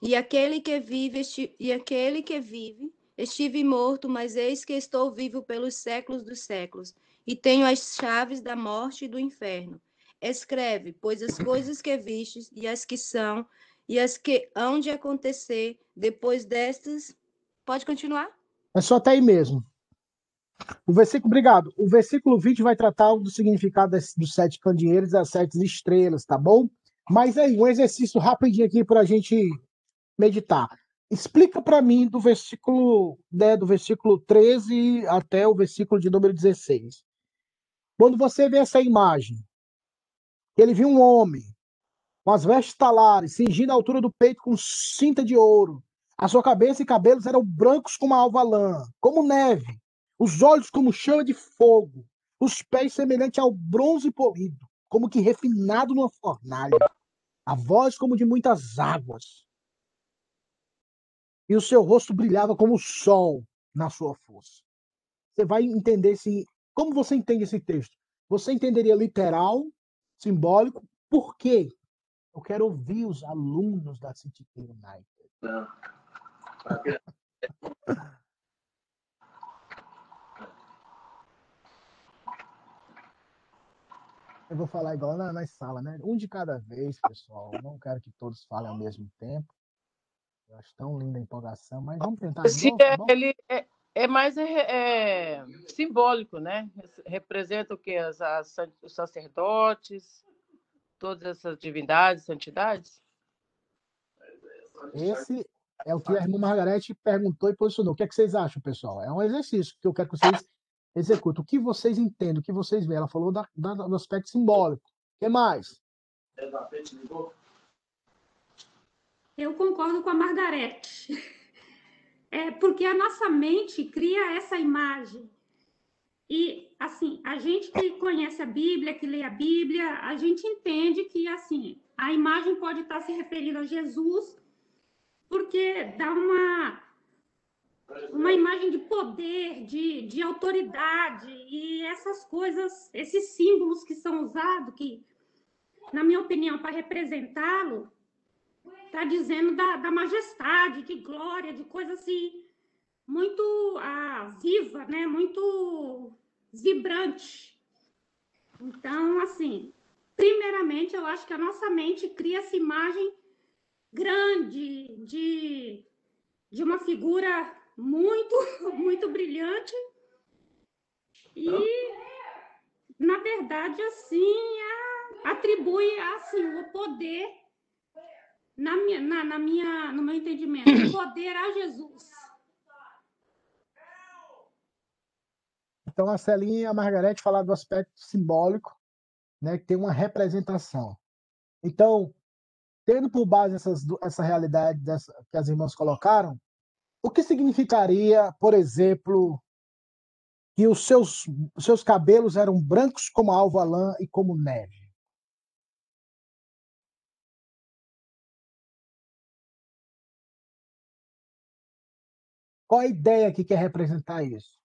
E aquele que vive, e aquele que vive, estive morto, mas eis que estou vivo pelos séculos dos séculos, e tenho as chaves da morte e do inferno. Escreve, pois as coisas que vistes e as que são e as que hão de acontecer depois destas. Pode continuar? É só até aí mesmo. O versículo, obrigado. O versículo 20 vai tratar do significado dos sete candeeiros e das sete estrelas, tá bom? Mas aí, um exercício rapidinho aqui para a gente meditar. Explica para mim do versículo, né, do versículo 13 até o versículo de número 16. Quando você vê essa imagem, ele viu um homem com as vestes talares, cingindo a altura do peito com cinta de ouro. A sua cabeça e cabelos eram brancos como a alva lã, como neve, os olhos como chama de fogo, os pés semelhantes ao bronze polido, como que refinado numa fornalha, a voz como de muitas águas. E o seu rosto brilhava como o sol na sua força. Você vai entender se. Como você entende esse texto? Você entenderia literal, simbólico, por quê? Eu quero ouvir os alunos da City United. Eu vou falar igual na, na sala, né? Um de cada vez, pessoal. não quero que todos falem ao mesmo tempo. Eu acho tão linda a empolgação, mas vamos tentar. Se novo, é, ele é, é mais é, é, simbólico, né? Representa o que? As, as, os sacerdotes, todas essas divindades, santidades? Esse é o que a irmã Margarete perguntou e posicionou. O que, é que vocês acham, pessoal? É um exercício que eu quero que vocês executem. O que vocês entendem, o que vocês veem? Ela falou da, da, do aspecto simbólico. O que mais? Eu concordo com a Margarete. É porque a nossa mente cria essa imagem. E, assim, a gente que conhece a Bíblia, que lê a Bíblia, a gente entende que, assim, a imagem pode estar se referindo a Jesus, porque dá uma, uma imagem de poder, de, de autoridade, e essas coisas, esses símbolos que são usados, que, na minha opinião, para representá-lo, está dizendo da, da majestade, de glória, de coisa assim, muito ah, viva, né? muito vibrante. Então, assim, primeiramente, eu acho que a nossa mente cria essa imagem grande de, de uma figura muito, muito brilhante. E, na verdade, assim, atribui assim, o poder, na minha, na, na minha, no meu entendimento, o poder a Jesus. Então, a Celinha e a Margarete falaram do aspecto simbólico, né, que tem uma representação. Então, tendo por base essas, essa realidade dessa, que as irmãs colocaram, o que significaria, por exemplo, que os seus, seus cabelos eram brancos como alva lã e como neve? Qual a ideia que quer representar isso?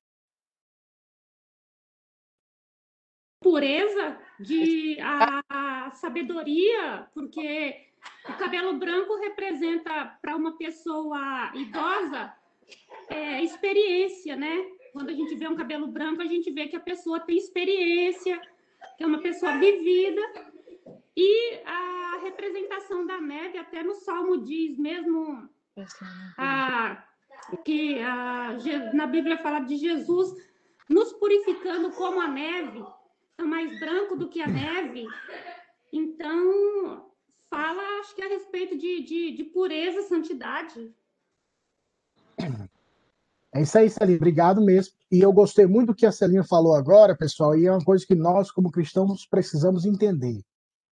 Pureza, de a, a sabedoria, porque o cabelo branco representa para uma pessoa idosa é, experiência, né? Quando a gente vê um cabelo branco, a gente vê que a pessoa tem experiência, que é uma pessoa vivida. E a representação da neve, até no Salmo diz mesmo a, que a, na Bíblia fala de Jesus nos purificando como a neve, é mais branco do que a neve. Então, fala, acho que a respeito de, de, de pureza, santidade. É isso aí, Celinha. Obrigado mesmo. E eu gostei muito do que a Celinha falou agora, pessoal, e é uma coisa que nós, como cristãos, precisamos entender.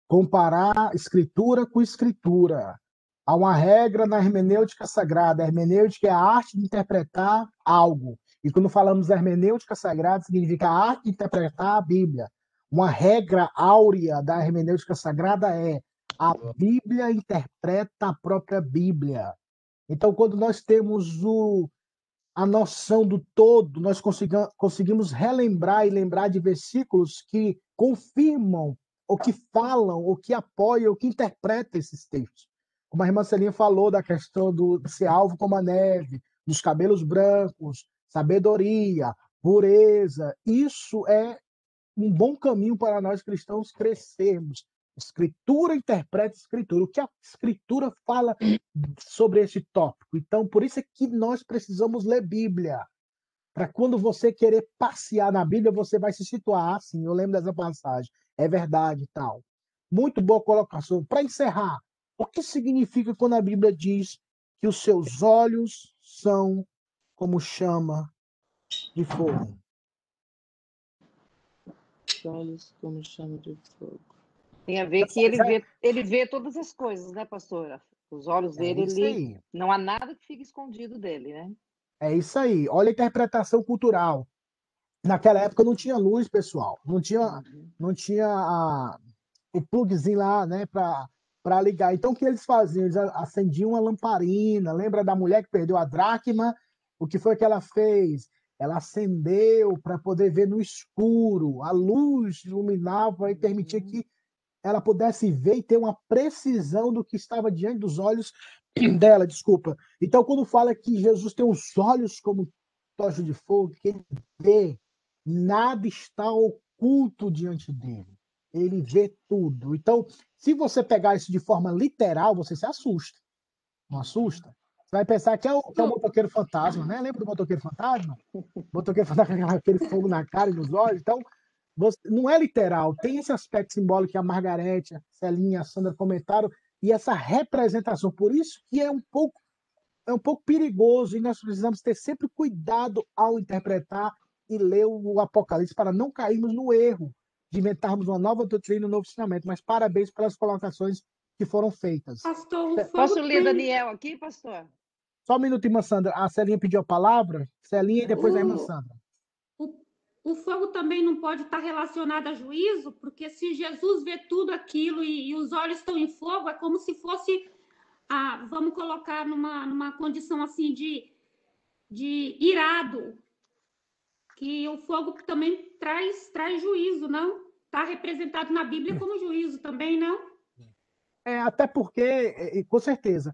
Comparar escritura com escritura. Há uma regra na hermenêutica sagrada. A hermenêutica é a arte de interpretar algo. E quando falamos hermenêutica sagrada, significa interpretar a Bíblia. Uma regra áurea da hermenêutica sagrada é a Bíblia interpreta a própria Bíblia. Então, quando nós temos o, a noção do todo, nós conseguimos relembrar e lembrar de versículos que confirmam, ou que falam, ou que apoiam, ou que interpretam esses textos. Como a irmã Celinha falou da questão do, ser alvo como a neve, dos cabelos brancos, sabedoria, pureza. Isso é um bom caminho para nós cristãos crescermos, Escritura interpreta Escritura. O que a Escritura fala sobre esse tópico? Então, por isso é que nós precisamos ler Bíblia. Para quando você querer passear na Bíblia, você vai se situar assim. Eu lembro dessa passagem. É verdade e tal. Muito boa colocação. Para encerrar, o que significa quando a Bíblia diz que os seus olhos são como chama de fogo? Olhos como chama de fogo. Tem a ver que ele vê, ele vê todas as coisas, né, pastora? Os olhos é dele, é ele, não há nada que fique escondido dele, né? É isso aí. Olha a interpretação cultural. Naquela época não tinha luz, pessoal. Não tinha, uhum. não tinha a, o plugzinho lá, né, para ligar. Então, o que eles faziam? Eles acendiam uma lamparina. Lembra da mulher que perdeu a dracma? O que foi que ela fez? Ela acendeu para poder ver no escuro. A luz iluminava e permitia uhum. que ela pudesse ver e ter uma precisão do que estava diante dos olhos dela, desculpa. Então, quando fala que Jesus tem os olhos como tocha de fogo, que ele vê, nada está oculto diante dele. Ele vê tudo. Então, se você pegar isso de forma literal, você se assusta. Não assusta? Você vai pensar que é o, que é o motoqueiro fantasma, né? Lembra do motoqueiro fantasma? O motoqueiro fantasma aquele fogo na cara e nos olhos. Então, você, não é literal, tem esse aspecto simbólico que a Margarete, a Celinha, a Sandra comentaram, e essa representação. Por isso que é um pouco é um pouco perigoso e nós precisamos ter sempre cuidado ao interpretar e ler o Apocalipse para não cairmos no erro de inventarmos uma nova doutrina, um novo ensinamento. Mas parabéns pelas colocações que foram feitas. Pastor, Posso ler Daniel aqui, pastor? Só um minuto, irmã Sandra. A Celinha pediu a palavra. Celinha e depois uh, a irmã Sandra o fogo também não pode estar relacionado a juízo, porque se Jesus vê tudo aquilo e, e os olhos estão em fogo, é como se fosse, ah, vamos colocar numa, numa condição assim de, de irado, que o fogo também traz, traz juízo, não? Está representado na Bíblia como juízo também, não? É, até porque, com certeza,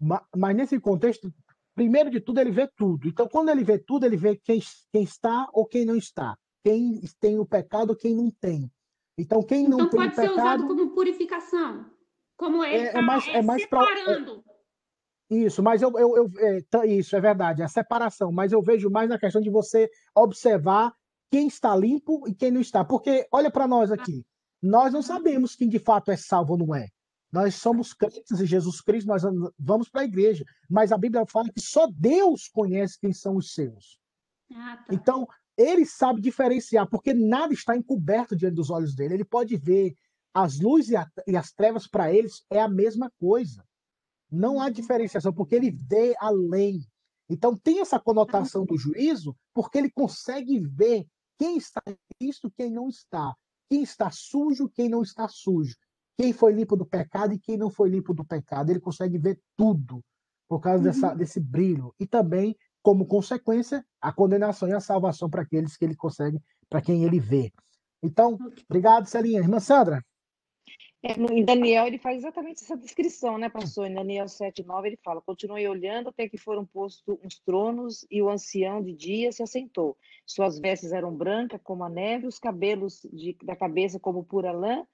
mas nesse contexto primeiro de tudo, ele vê tudo. Então, quando ele vê tudo, ele vê quem, quem está ou quem não está. Quem tem o pecado ou quem não tem. Então, quem não então, tem pode o pecado... ser usado como purificação. Como ele é, tá, é mais, é, é mais separando. Pra, é, isso, mas eu, eu, eu é, tá, isso é verdade, é a separação. Mas eu vejo mais na questão de você observar quem está limpo e quem não está. Porque, olha para nós aqui, nós não sabemos quem de fato é salvo ou não é. Nós somos crentes em Jesus Cristo, nós vamos para a igreja. Mas a Bíblia fala que só Deus conhece quem são os seus. Ah, tá. Então, ele sabe diferenciar, porque nada está encoberto diante dos olhos dele. Ele pode ver as luzes e, a, e as trevas para eles é a mesma coisa. Não há diferenciação, porque ele vê além. Então, tem essa conotação do juízo, porque ele consegue ver quem está em Cristo, quem não está. Quem está sujo, quem não está sujo quem foi limpo do pecado e quem não foi limpo do pecado. Ele consegue ver tudo por causa uhum. dessa, desse brilho. E também, como consequência, a condenação e a salvação para aqueles que ele consegue, para quem ele vê. Então, obrigado, Celinha. Irmã Sandra? É, em Daniel, ele faz exatamente essa descrição, né, pastor? Em Daniel 7,9, ele fala: Continuei olhando até que foram postos uns tronos e o ancião de dia se assentou. Suas vestes eram brancas como a neve, os cabelos de, da cabeça como pura lã.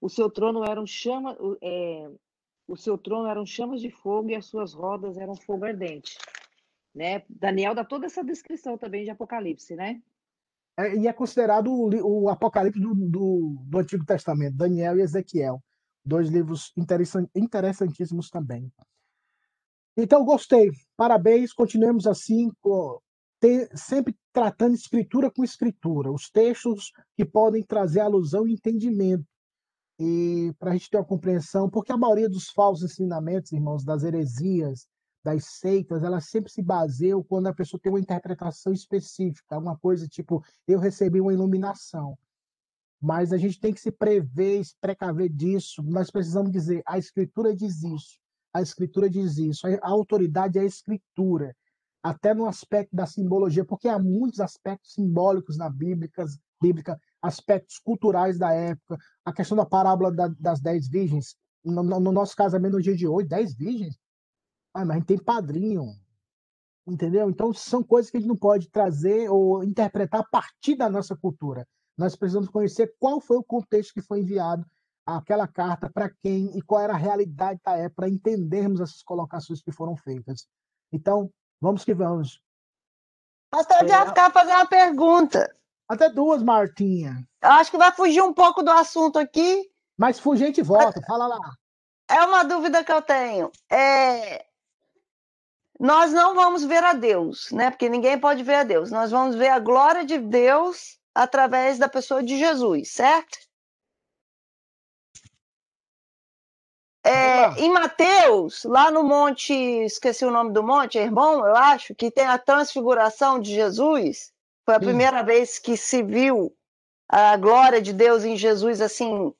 O seu trono eram chama, é, o seu trono eram chamas de fogo e as suas rodas eram fogo ardente. Né? Daniel dá toda essa descrição também de Apocalipse, né? É, e é considerado o, o Apocalipse do, do, do, Antigo Testamento, Daniel e Ezequiel. Dois livros interessantíssimos também. Então, gostei. Parabéns, continuemos assim, ter, sempre tratando escritura com escritura, os textos que podem trazer alusão e entendimento. E para a gente ter uma compreensão, porque a maioria dos falsos ensinamentos, irmãos, das heresias, das seitas, elas sempre se baseiam quando a pessoa tem uma interpretação específica, uma coisa tipo, eu recebi uma iluminação. Mas a gente tem que se prever, se precaver disso. Nós precisamos dizer, a escritura diz isso, a escritura diz isso, a autoridade é a escritura, até no aspecto da simbologia, porque há muitos aspectos simbólicos na Bíblia, bíblica, aspectos culturais da época, a questão da parábola da, das dez virgens, no, no, nosso casamento no dia de hoje, dez virgens, ah, mas a gente tem padrinho. Entendeu? Então, são coisas que a gente não pode trazer ou interpretar a partir da nossa cultura. Nós precisamos conhecer qual foi o contexto que foi enviado aquela carta para quem e qual era a realidade da época, para entendermos essas colocações que foram feitas. Então, vamos que vamos. Pastor, é, já ficar fazer uma pergunta. Até duas, Martinha. Eu acho que vai fugir um pouco do assunto aqui. Mas fugir a gente volta, fala lá. É uma dúvida que eu tenho. É, nós não vamos ver a Deus, né? Porque ninguém pode ver a Deus. Nós vamos ver a glória de Deus através da pessoa de Jesus, certo? É, em Mateus, lá no monte, esqueci o nome do monte, irmão, eu acho, que tem a transfiguração de Jesus. Foi a Sim. primeira vez que se viu a glória de Deus em Jesus assim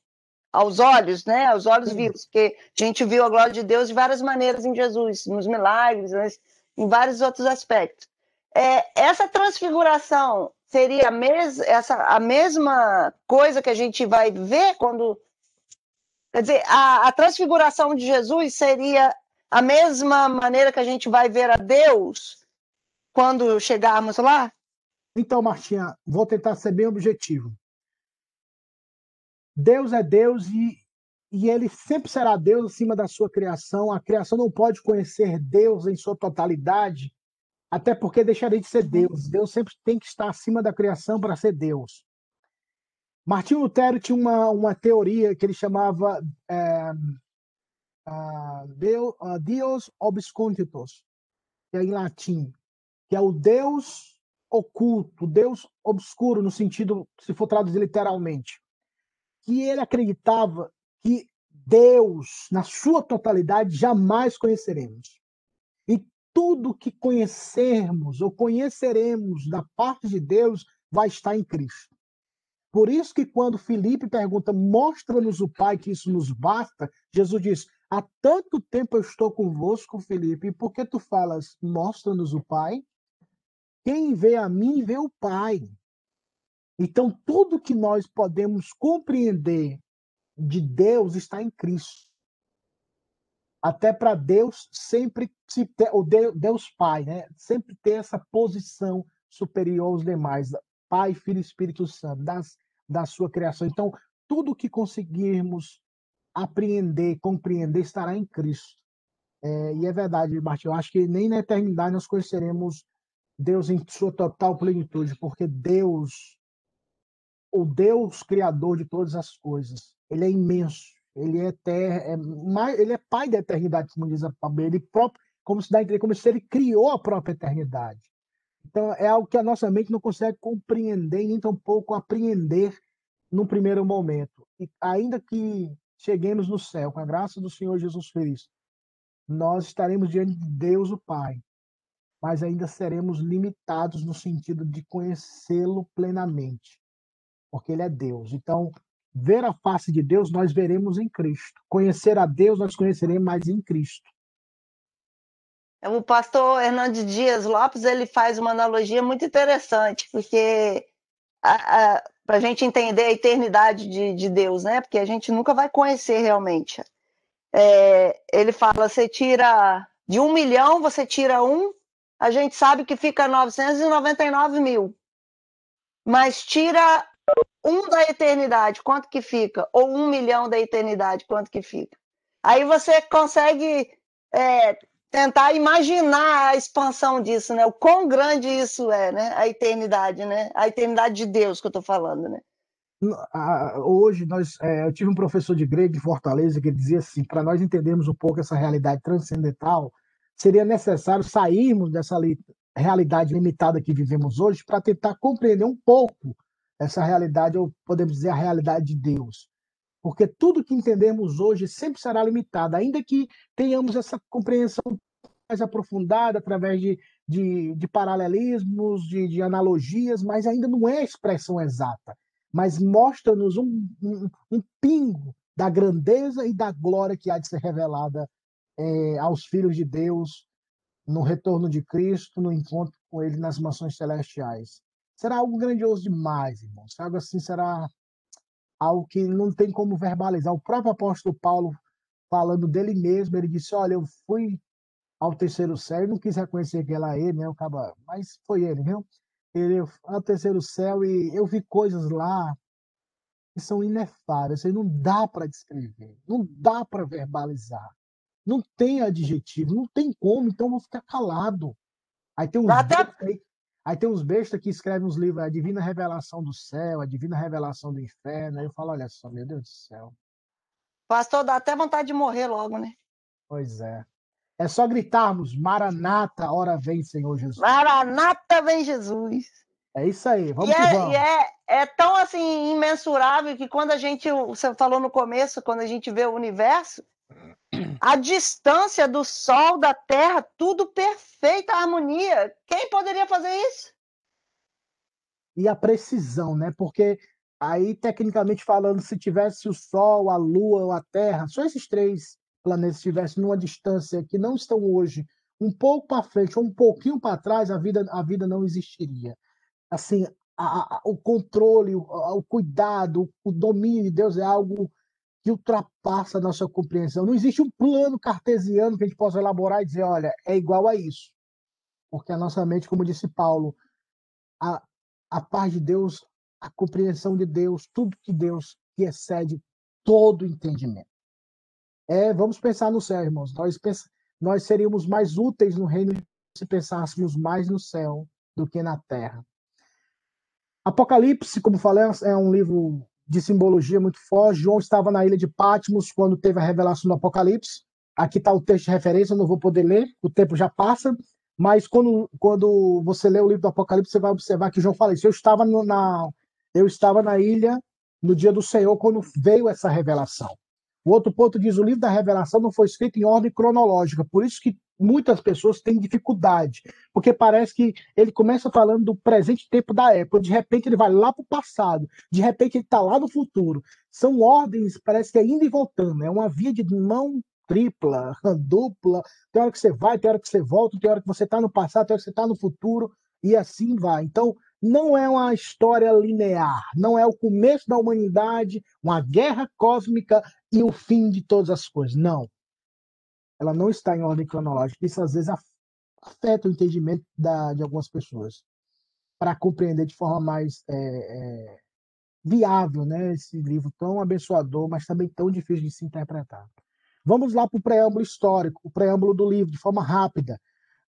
aos olhos, né? Aos olhos Sim. vivos, porque a gente viu a glória de Deus de várias maneiras em Jesus, nos milagres, em vários outros aspectos. É, essa transfiguração seria a, mes essa, a mesma coisa que a gente vai ver quando. Quer dizer, a, a transfiguração de Jesus seria a mesma maneira que a gente vai ver a Deus quando chegarmos lá? Então, Martinha, vou tentar ser bem objetivo. Deus é Deus e, e ele sempre será Deus acima da sua criação. A criação não pode conhecer Deus em sua totalidade, até porque deixaria de ser Deus. Deus sempre tem que estar acima da criação para ser Deus. Martinho Lutero tinha uma, uma teoria que ele chamava é, uh, Deus, uh, que é em latim, que é o Deus oculto, Deus obscuro, no sentido, se for traduzir literalmente que ele acreditava que Deus, na sua totalidade, jamais conheceremos. E tudo que conhecermos ou conheceremos da parte de Deus vai estar em Cristo. Por isso que quando Felipe pergunta, mostra-nos o Pai, que isso nos basta, Jesus diz, há tanto tempo eu estou convosco, Felipe, por que tu falas, mostra-nos o Pai? Quem vê a mim, vê o Pai. Então, tudo que nós podemos compreender de Deus está em Cristo. Até para Deus sempre se ter, o Deus Pai, né? Sempre ter essa posição superior aos demais, Pai, Filho e Espírito Santo, das, da sua criação. Então, tudo que conseguirmos apreender, compreender, estará em Cristo. É, e é verdade, Martim, eu acho que nem na eternidade nós conheceremos Deus em sua total plenitude, porque Deus o Deus criador de todas as coisas. Ele é imenso. Ele é, ter, é ele é pai da eternidade, como diz a Bíblia. Ele próprio, como se, dá, como se ele criou a própria eternidade. Então é algo que a nossa mente não consegue compreender nem tampouco apreender no primeiro momento. E ainda que cheguemos no céu com a graça do Senhor Jesus Cristo, nós estaremos diante de Deus o Pai, mas ainda seremos limitados no sentido de conhecê-lo plenamente porque ele é Deus. Então, ver a face de Deus nós veremos em Cristo. Conhecer a Deus nós conheceremos mais em Cristo. O pastor Hernandes Dias Lopes ele faz uma analogia muito interessante, porque a, a, para a gente entender a eternidade de, de Deus, né? Porque a gente nunca vai conhecer realmente. É, ele fala: você tira de um milhão, você tira um, a gente sabe que fica 999 mil. Mas tira um da eternidade, quanto que fica? Ou um milhão da eternidade, quanto que fica? Aí você consegue é, tentar imaginar a expansão disso, né? O quão grande isso é, né? A eternidade, né? A eternidade de Deus que eu estou falando, né? Hoje nós, é, eu tive um professor de grego em Fortaleza que dizia assim, para nós entendermos um pouco essa realidade transcendental, seria necessário sairmos dessa li realidade limitada que vivemos hoje para tentar compreender um pouco essa realidade, ou podemos dizer a realidade de Deus. Porque tudo que entendemos hoje sempre será limitado, ainda que tenhamos essa compreensão mais aprofundada através de, de, de paralelismos, de, de, analogias, mas ainda não é a expressão exata. Mas mostra-nos um, um, um, pingo da grandeza e da glória que há de ser revelada é, aos filhos de Deus no retorno de Cristo, no encontro com Ele nas mansões celestiais. Será algo grandioso demais, irmãos. Algo assim será algo que não tem como verbalizar. O próprio apóstolo Paulo, falando dele mesmo, ele disse: Olha, eu fui ao terceiro céu e não quis reconhecer que era ele, né? Acaba... Mas foi ele, viu? Ele ao terceiro céu e eu vi coisas lá que são inefáveis, não dá para descrever, não dá para verbalizar, não tem adjetivo, não tem como, então eu vou ficar calado. Aí tem uns aí tem uns bestas que escrevem uns livros, a divina revelação do céu, a divina revelação do inferno. Aí eu falo, olha só, meu Deus do céu. Pastor, dá até vontade de morrer logo, né? Pois é. É só gritarmos: Maranata, hora vem, Senhor Jesus. Maranata, vem Jesus. É isso aí, vamos e que é, vamos. E é, é tão assim imensurável que quando a gente, você falou no começo, quando a gente vê o universo, a distância do Sol, da Terra, tudo perfeita, harmonia. Quem poderia fazer isso? E a precisão, né? Porque aí, tecnicamente falando, se tivesse o Sol, a Lua, a Terra, só esses três planetas estivessem numa distância que não estão hoje, um pouco para frente ou um pouquinho para trás, a vida, a vida não existiria. Assim, a, a, o controle, o, o, cuidado, o domínio de Deus é algo que ultrapassa a nossa compreensão. Não existe um plano cartesiano que a gente possa elaborar e dizer, olha, é igual a isso. Porque a nossa mente, como disse Paulo, a, a paz de Deus, a compreensão de Deus, tudo que Deus que excede todo entendimento. É, vamos pensar no céu, irmãos. Nós, nós seríamos mais úteis no reino se pensássemos mais no céu do que na terra. Apocalipse, como falei, é um livro de simbologia muito forte. João estava na ilha de Patmos quando teve a revelação do Apocalipse. Aqui está o texto de referência, eu não vou poder ler, o tempo já passa. Mas quando, quando você lê o livro do Apocalipse, você vai observar que João fala isso. Eu estava, no, na, eu estava na ilha no dia do Senhor quando veio essa revelação. O outro ponto diz: o livro da revelação não foi escrito em ordem cronológica, por isso que muitas pessoas têm dificuldade, porque parece que ele começa falando do presente tempo da época, de repente ele vai lá para o passado, de repente ele está lá no futuro. São ordens, parece que é indo e voltando, é uma via de mão tripla, dupla. Tem hora que você vai, tem hora que você volta, tem hora que você está no passado, tem hora que você está no futuro, e assim vai. Então, não é uma história linear, não é o começo da humanidade, uma guerra cósmica e o fim de todas as coisas. Não. Ela não está em ordem cronológica. Isso às vezes afeta o entendimento da, de algumas pessoas para compreender de forma mais é, é, viável né, esse livro tão abençoador, mas também tão difícil de se interpretar. Vamos lá para o preâmbulo histórico, o preâmbulo do livro, de forma rápida.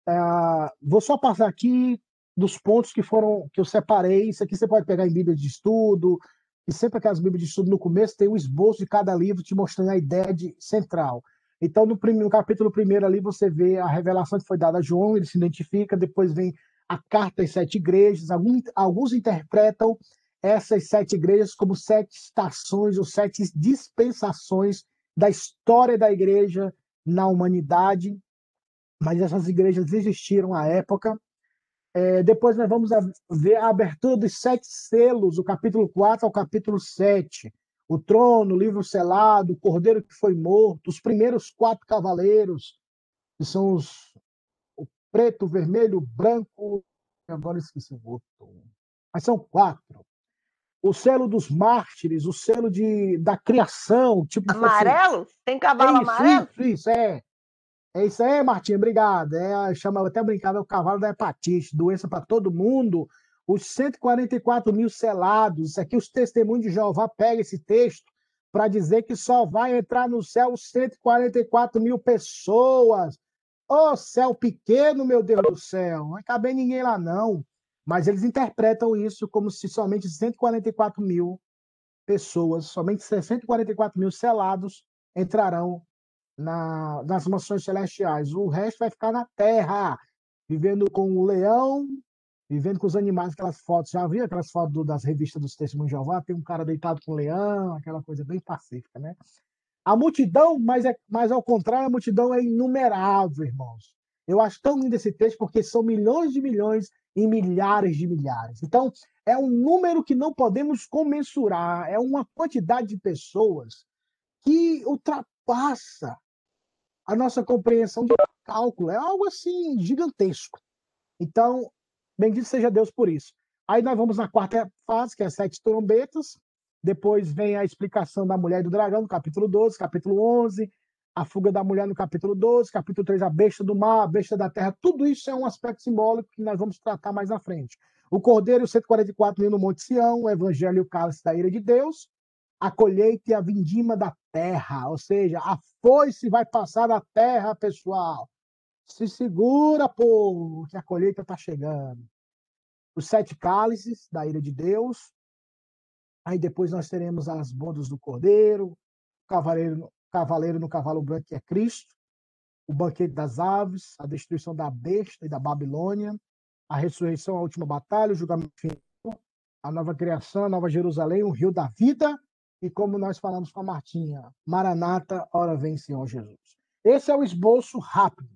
Uh, vou só passar aqui dos pontos que foram que eu separei. Isso aqui você pode pegar em Bíblia de estudo, e sempre aquelas Bíblias de estudo no começo tem um esboço de cada livro te mostrando a ideia de central. Então, no, primeiro, no capítulo primeiro ali, você vê a revelação que foi dada a João, ele se identifica, depois vem a carta às sete igrejas. Alguns, alguns interpretam essas sete igrejas como sete estações ou sete dispensações da história da igreja na humanidade, mas essas igrejas existiram à época. É, depois nós vamos ver a abertura dos sete selos, o capítulo 4 ao capítulo 7. O trono, o livro selado, o cordeiro que foi morto, os primeiros quatro cavaleiros, que são os o preto, o vermelho, o branco. Agora esqueci o outro. Mas são quatro. o selo dos mártires, o selo de, da criação, tipo. Amarelo? Assim. Tem cavalo é isso, amarelo? Isso, isso, é. É isso aí, Martinho, obrigado. É, chama, até brincava, é o cavalo da hepatite, doença para todo mundo. Os 144 mil selados, aqui os testemunhos de Jeová pegam esse texto para dizer que só vai entrar no céu 144 mil pessoas. Ô oh, céu pequeno, meu Deus do céu, não vai caber ninguém lá não. Mas eles interpretam isso como se somente 144 mil pessoas, somente 144 mil selados entrarão na, nas mansões celestiais. O resto vai ficar na terra, vivendo com o leão, vivendo com os animais, aquelas fotos. Já viu aquelas fotos do, das revistas dos Testemunhos de Jeová? Tem um cara deitado com o leão, aquela coisa bem pacífica, né? A multidão, mas, é, mas ao contrário, a multidão é inumerável, irmãos. Eu acho tão lindo esse texto porque são milhões de milhões e milhares de milhares. Então, é um número que não podemos comensurar, é uma quantidade de pessoas que ultrapassa a nossa compreensão de cálculo. É algo assim gigantesco. Então, bendito seja Deus por isso. Aí nós vamos na quarta fase, que é sete trombetas. Depois vem a explicação da mulher e do dragão, no capítulo 12, capítulo 11, a fuga da mulher no capítulo 12, capítulo 3, a besta do mar, a besta da terra. Tudo isso é um aspecto simbólico que nós vamos tratar mais à frente. O cordeiro e os 144 mil no Monte Sião, o evangelho e o cálice da ira de Deus, a colheita e a vindima da terra, ou seja, a foice vai passar na terra, pessoal. Se segura, povo, que a colheita está chegando. Os sete cálices da ira de Deus. Aí depois nós teremos as bodas do cordeiro, o cavaleiro, cavaleiro no cavalo branco, que é Cristo, o banquete das aves, a destruição da besta e da Babilônia, a ressurreição, a última batalha, o julgamento final, a nova criação, a nova Jerusalém, o rio da vida e como nós falamos com a Martinha, Maranata, hora vem Senhor Jesus. Esse é o esboço rápido.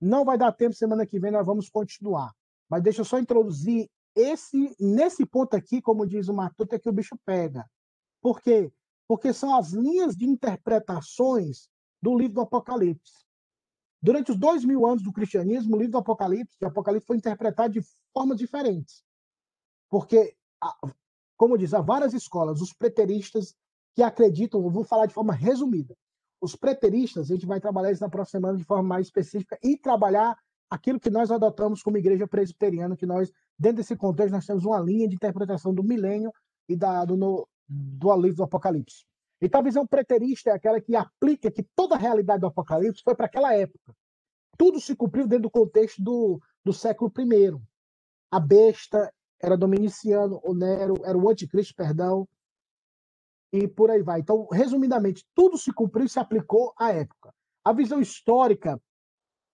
Não vai dar tempo, semana que vem nós vamos continuar. Mas deixa eu só introduzir esse nesse ponto aqui, como diz o Matuto, é que o bicho pega. Por quê? Porque são as linhas de interpretações do livro do Apocalipse. Durante os dois mil anos do cristianismo, o livro do Apocalipse, o Apocalipse foi interpretado de formas diferentes. Porque como diz, há várias escolas, os preteristas que acreditam, vou falar de forma resumida. Os preteristas, a gente vai trabalhar isso na próxima semana de forma mais específica e trabalhar aquilo que nós adotamos como igreja presbiteriana, que nós, dentro desse contexto, nós temos uma linha de interpretação do milênio e da, do, no, do livro do Apocalipse. Então, a visão preterista é aquela que aplica que toda a realidade do Apocalipse foi para aquela época. Tudo se cumpriu dentro do contexto do, do século I. A besta era Dominiciano, o Nero, era o anticristo, perdão, e por aí vai. Então, resumidamente, tudo se cumpriu e se aplicou à época. A visão histórica,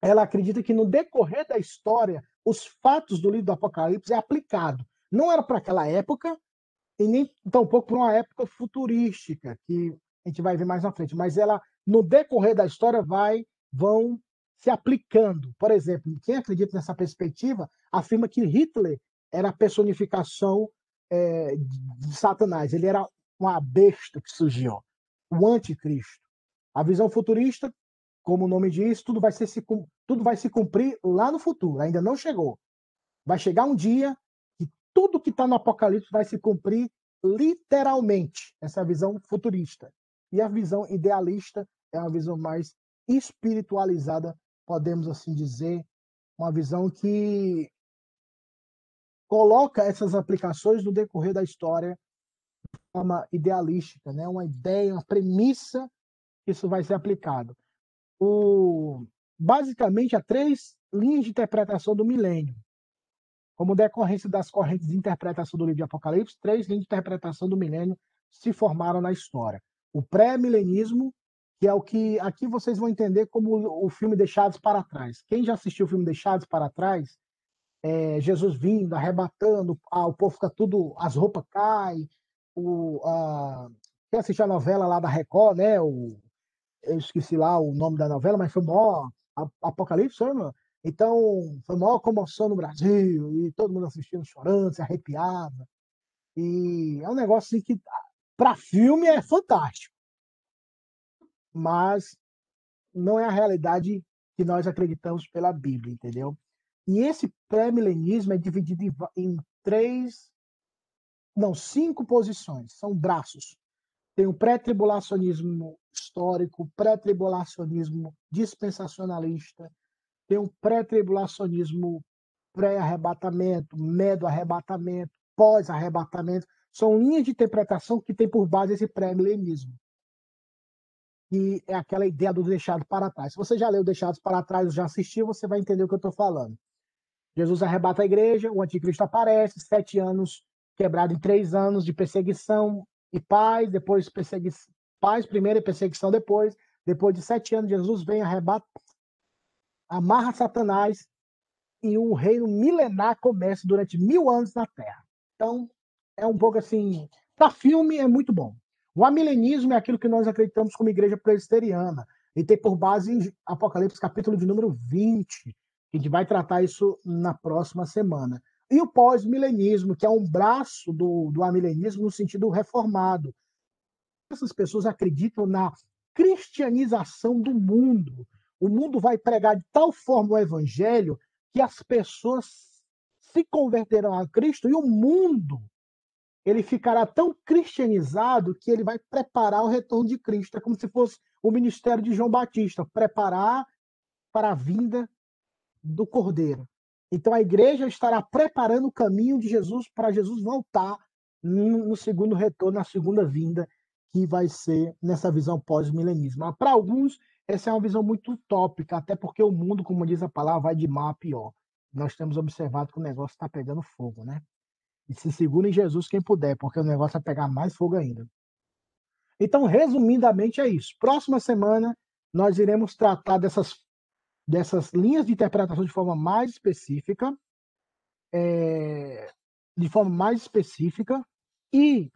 ela acredita que no decorrer da história, os fatos do livro do Apocalipse é aplicado. Não era para aquela época e nem tampouco para uma época futurística, que a gente vai ver mais na frente, mas ela no decorrer da história vai vão se aplicando. Por exemplo, quem acredita nessa perspectiva afirma que Hitler era a personificação é, de Satanás. Ele era uma besta que surgiu, o anticristo. A visão futurista, como o nome diz, tudo vai, ser, tudo vai se cumprir lá no futuro, ainda não chegou. Vai chegar um dia que tudo que está no Apocalipse vai se cumprir literalmente. Essa é a visão futurista. E a visão idealista é uma visão mais espiritualizada, podemos assim dizer, uma visão que coloca essas aplicações no decorrer da história forma idealística, né? uma ideia, uma premissa que isso vai ser aplicado. O, basicamente, há três linhas de interpretação do milênio. Como decorrência das correntes de interpretação do livro de Apocalipse, três linhas de interpretação do milênio se formaram na história. O pré-milenismo, que é o que aqui vocês vão entender como o filme Deixados para Trás. Quem já assistiu o filme Deixados para Trás é, Jesus vindo, arrebatando, ah, o povo fica tudo, as roupas caem, o, a, quem assistiu a novela lá da Record, né, o, eu esqueci lá o nome da novela, mas foi maior Apocalipse, né, então foi maior comoção no Brasil, e todo mundo assistindo, chorando, se arrepiava, e é um negócio assim que para filme é fantástico, mas não é a realidade que nós acreditamos pela Bíblia, entendeu? E esse pré-milenismo é dividido em, em três não, cinco posições, são braços. Tem o pré-tribulacionismo histórico, pré-tribulacionismo dispensacionalista, tem o pré-tribulacionismo pré-arrebatamento, medo-arrebatamento, pós-arrebatamento. São linhas de interpretação que tem por base esse pré-milenismo. Que é aquela ideia do deixado para trás. Se você já leu Deixados para Trás, já assistiu, você vai entender o que eu estou falando. Jesus arrebata a igreja, o anticristo aparece, sete anos quebrado em três anos de perseguição e paz, depois perseguição, paz primeiro e perseguição depois. Depois de sete anos, Jesus vem, arrebata, amarra Satanás e um reino milenar começa durante mil anos na Terra. Então, é um pouco assim. Para filme, é muito bom. O amilenismo é aquilo que nós acreditamos como igreja presbiteriana. E tem por base Apocalipse, capítulo de número 20, a gente vai tratar isso na próxima semana. E o pós-milenismo, que é um braço do, do amilenismo no sentido reformado. Essas pessoas acreditam na cristianização do mundo. O mundo vai pregar de tal forma o evangelho que as pessoas se converterão a Cristo e o mundo ele ficará tão cristianizado que ele vai preparar o retorno de Cristo. É como se fosse o ministério de João Batista, preparar para a vinda do Cordeiro. Então a igreja estará preparando o caminho de Jesus para Jesus voltar no segundo retorno, na segunda vinda, que vai ser nessa visão pós-milenismo. Para alguns, essa é uma visão muito utópica, até porque o mundo, como diz a palavra, vai de mal a pior. Nós temos observado que o negócio está pegando fogo, né? E se segura em Jesus quem puder, porque o negócio vai pegar mais fogo ainda. Então, resumidamente, é isso. Próxima semana, nós iremos tratar dessas dessas linhas de interpretação de forma mais específica, é, de forma mais específica, e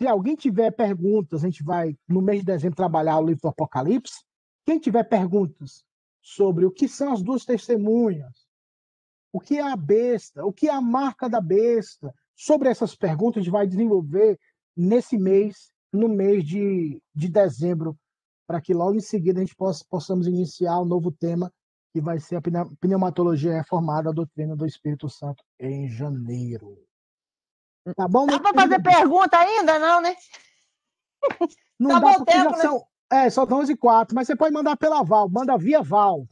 se alguém tiver perguntas, a gente vai, no mês de dezembro, trabalhar o livro do Apocalipse. Quem tiver perguntas sobre o que são as duas testemunhas, o que é a besta, o que é a marca da besta, sobre essas perguntas a gente vai desenvolver nesse mês, no mês de, de dezembro, para que logo em seguida a gente possa, possamos iniciar o um novo tema, que vai ser a pneumatologia reformada, a doutrina do Espírito Santo, em janeiro. Tá bom? Dá para fazer pergunta ainda, não, né? Não tá dá, bom tempo, né? são, é, só 11 e 4, mas você pode mandar pela Val, manda via Val.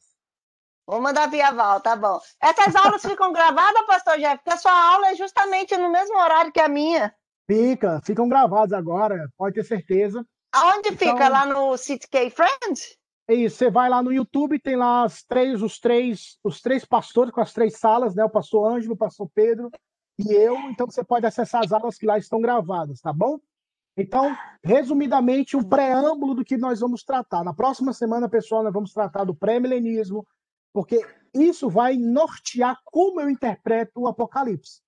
Vou mandar via Val, tá bom. Essas aulas ficam gravadas, pastor Jeff? Porque a sua aula é justamente no mesmo horário que a minha. Fica, ficam gravadas agora, pode ter certeza. Aonde então, fica? Lá no CTK Friends? É isso, você vai lá no YouTube, tem lá as três, os três, os três pastores com as três salas, né? O pastor Ângelo, o pastor Pedro e eu. Então você pode acessar as aulas que lá estão gravadas, tá bom? Então, resumidamente, um preâmbulo do que nós vamos tratar. Na próxima semana, pessoal, nós vamos tratar do pré-milenismo, porque isso vai nortear como eu interpreto o Apocalipse.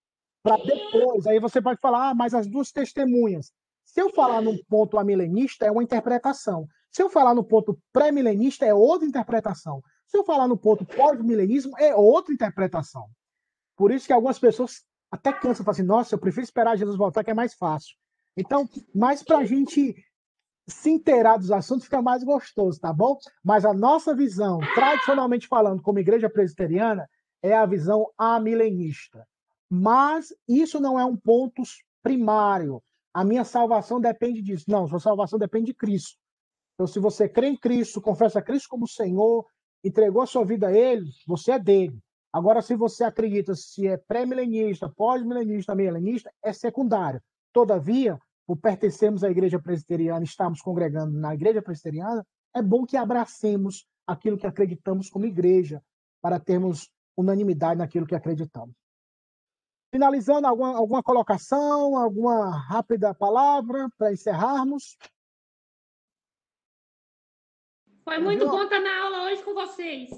Para depois, aí você pode falar, ah, mas as duas testemunhas. Se eu falar num ponto amilenista, é uma interpretação. Se eu falar no ponto pré-milenista, é outra interpretação. Se eu falar no ponto pós-milenismo, é outra interpretação. Por isso que algumas pessoas até cansam, falam assim, nossa, eu prefiro esperar Jesus voltar, que é mais fácil. Então, mais para a gente se inteirar dos assuntos, fica mais gostoso, tá bom? Mas a nossa visão, tradicionalmente falando, como igreja presbiteriana, é a visão amilenista. Mas isso não é um ponto primário a minha salvação depende disso. Não, sua salvação depende de Cristo. Então, se você crê em Cristo, confessa Cristo como Senhor, entregou a sua vida a Ele, você é dele. Agora, se você acredita se é pré-milenista, pós-milenista, milenista, é secundário. Todavia, por pertencermos à igreja presbiteriana, estamos congregando na igreja presbiteriana, é bom que abracemos aquilo que acreditamos como igreja, para termos unanimidade naquilo que acreditamos. Finalizando, alguma, alguma colocação, alguma rápida palavra para encerrarmos? Foi muito bom estar na aula hoje com vocês.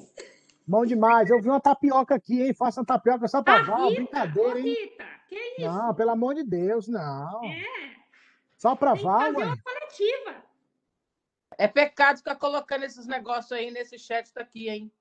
Bom demais. Eu vi uma tapioca aqui, hein? Faça uma tapioca só para Val, brincadeira, hein? Rita, que isso? Não, pelo amor de Deus, não. É. Só para Val, fazer uma coletiva. É pecado ficar colocando esses negócios aí nesse chat daqui, hein?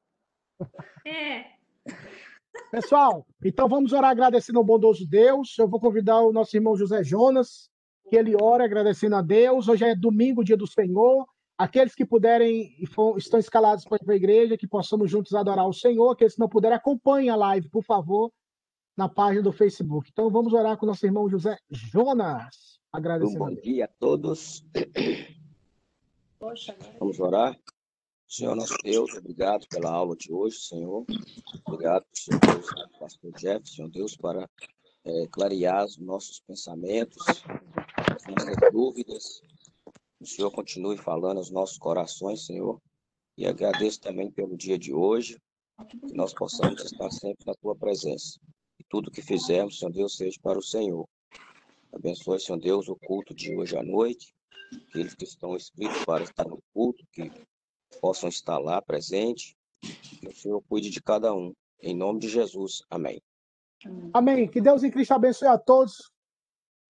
É. Pessoal, então vamos orar agradecendo ao bondoso Deus. Eu vou convidar o nosso irmão José Jonas, que ele ore agradecendo a Deus. Hoje é domingo, dia do Senhor. Aqueles que puderem e estão escalados para a igreja, que possamos juntos adorar o Senhor. Aqueles que não puderem, acompanhem a live, por favor. na página do Facebook. Então vamos orar com nosso irmão José Jonas. Um Agradecendo. bom dia a todos. Vamos orar. Senhor nosso Deus, obrigado pela aula de hoje, Senhor. Obrigado, Senhor Deus, pastor Jeff, Senhor Deus, para eh, clarear os nossos pensamentos, as nossas dúvidas. O Senhor continue falando aos nossos corações, Senhor. E agradeço também pelo dia de hoje, que nós possamos estar sempre na Tua presença. E tudo que fizermos, Senhor Deus, seja para o Senhor. Abençoe, Senhor Deus, o culto de hoje à noite. Aqueles que estão inscritos para estar no culto, que possam estar lá presente. Que o Senhor cuide de cada um. Em nome de Jesus. Amém. Amém. Que Deus em Cristo abençoe a todos.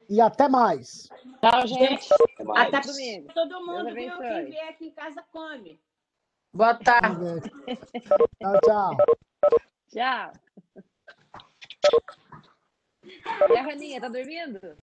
E até mais. Tchau, gente. Até mais. Até domingo. Todo mundo, viu? Quem vier aqui em casa come. Boa tarde. Tchau, tchau. Tchau. E a Raninha, tá dormindo?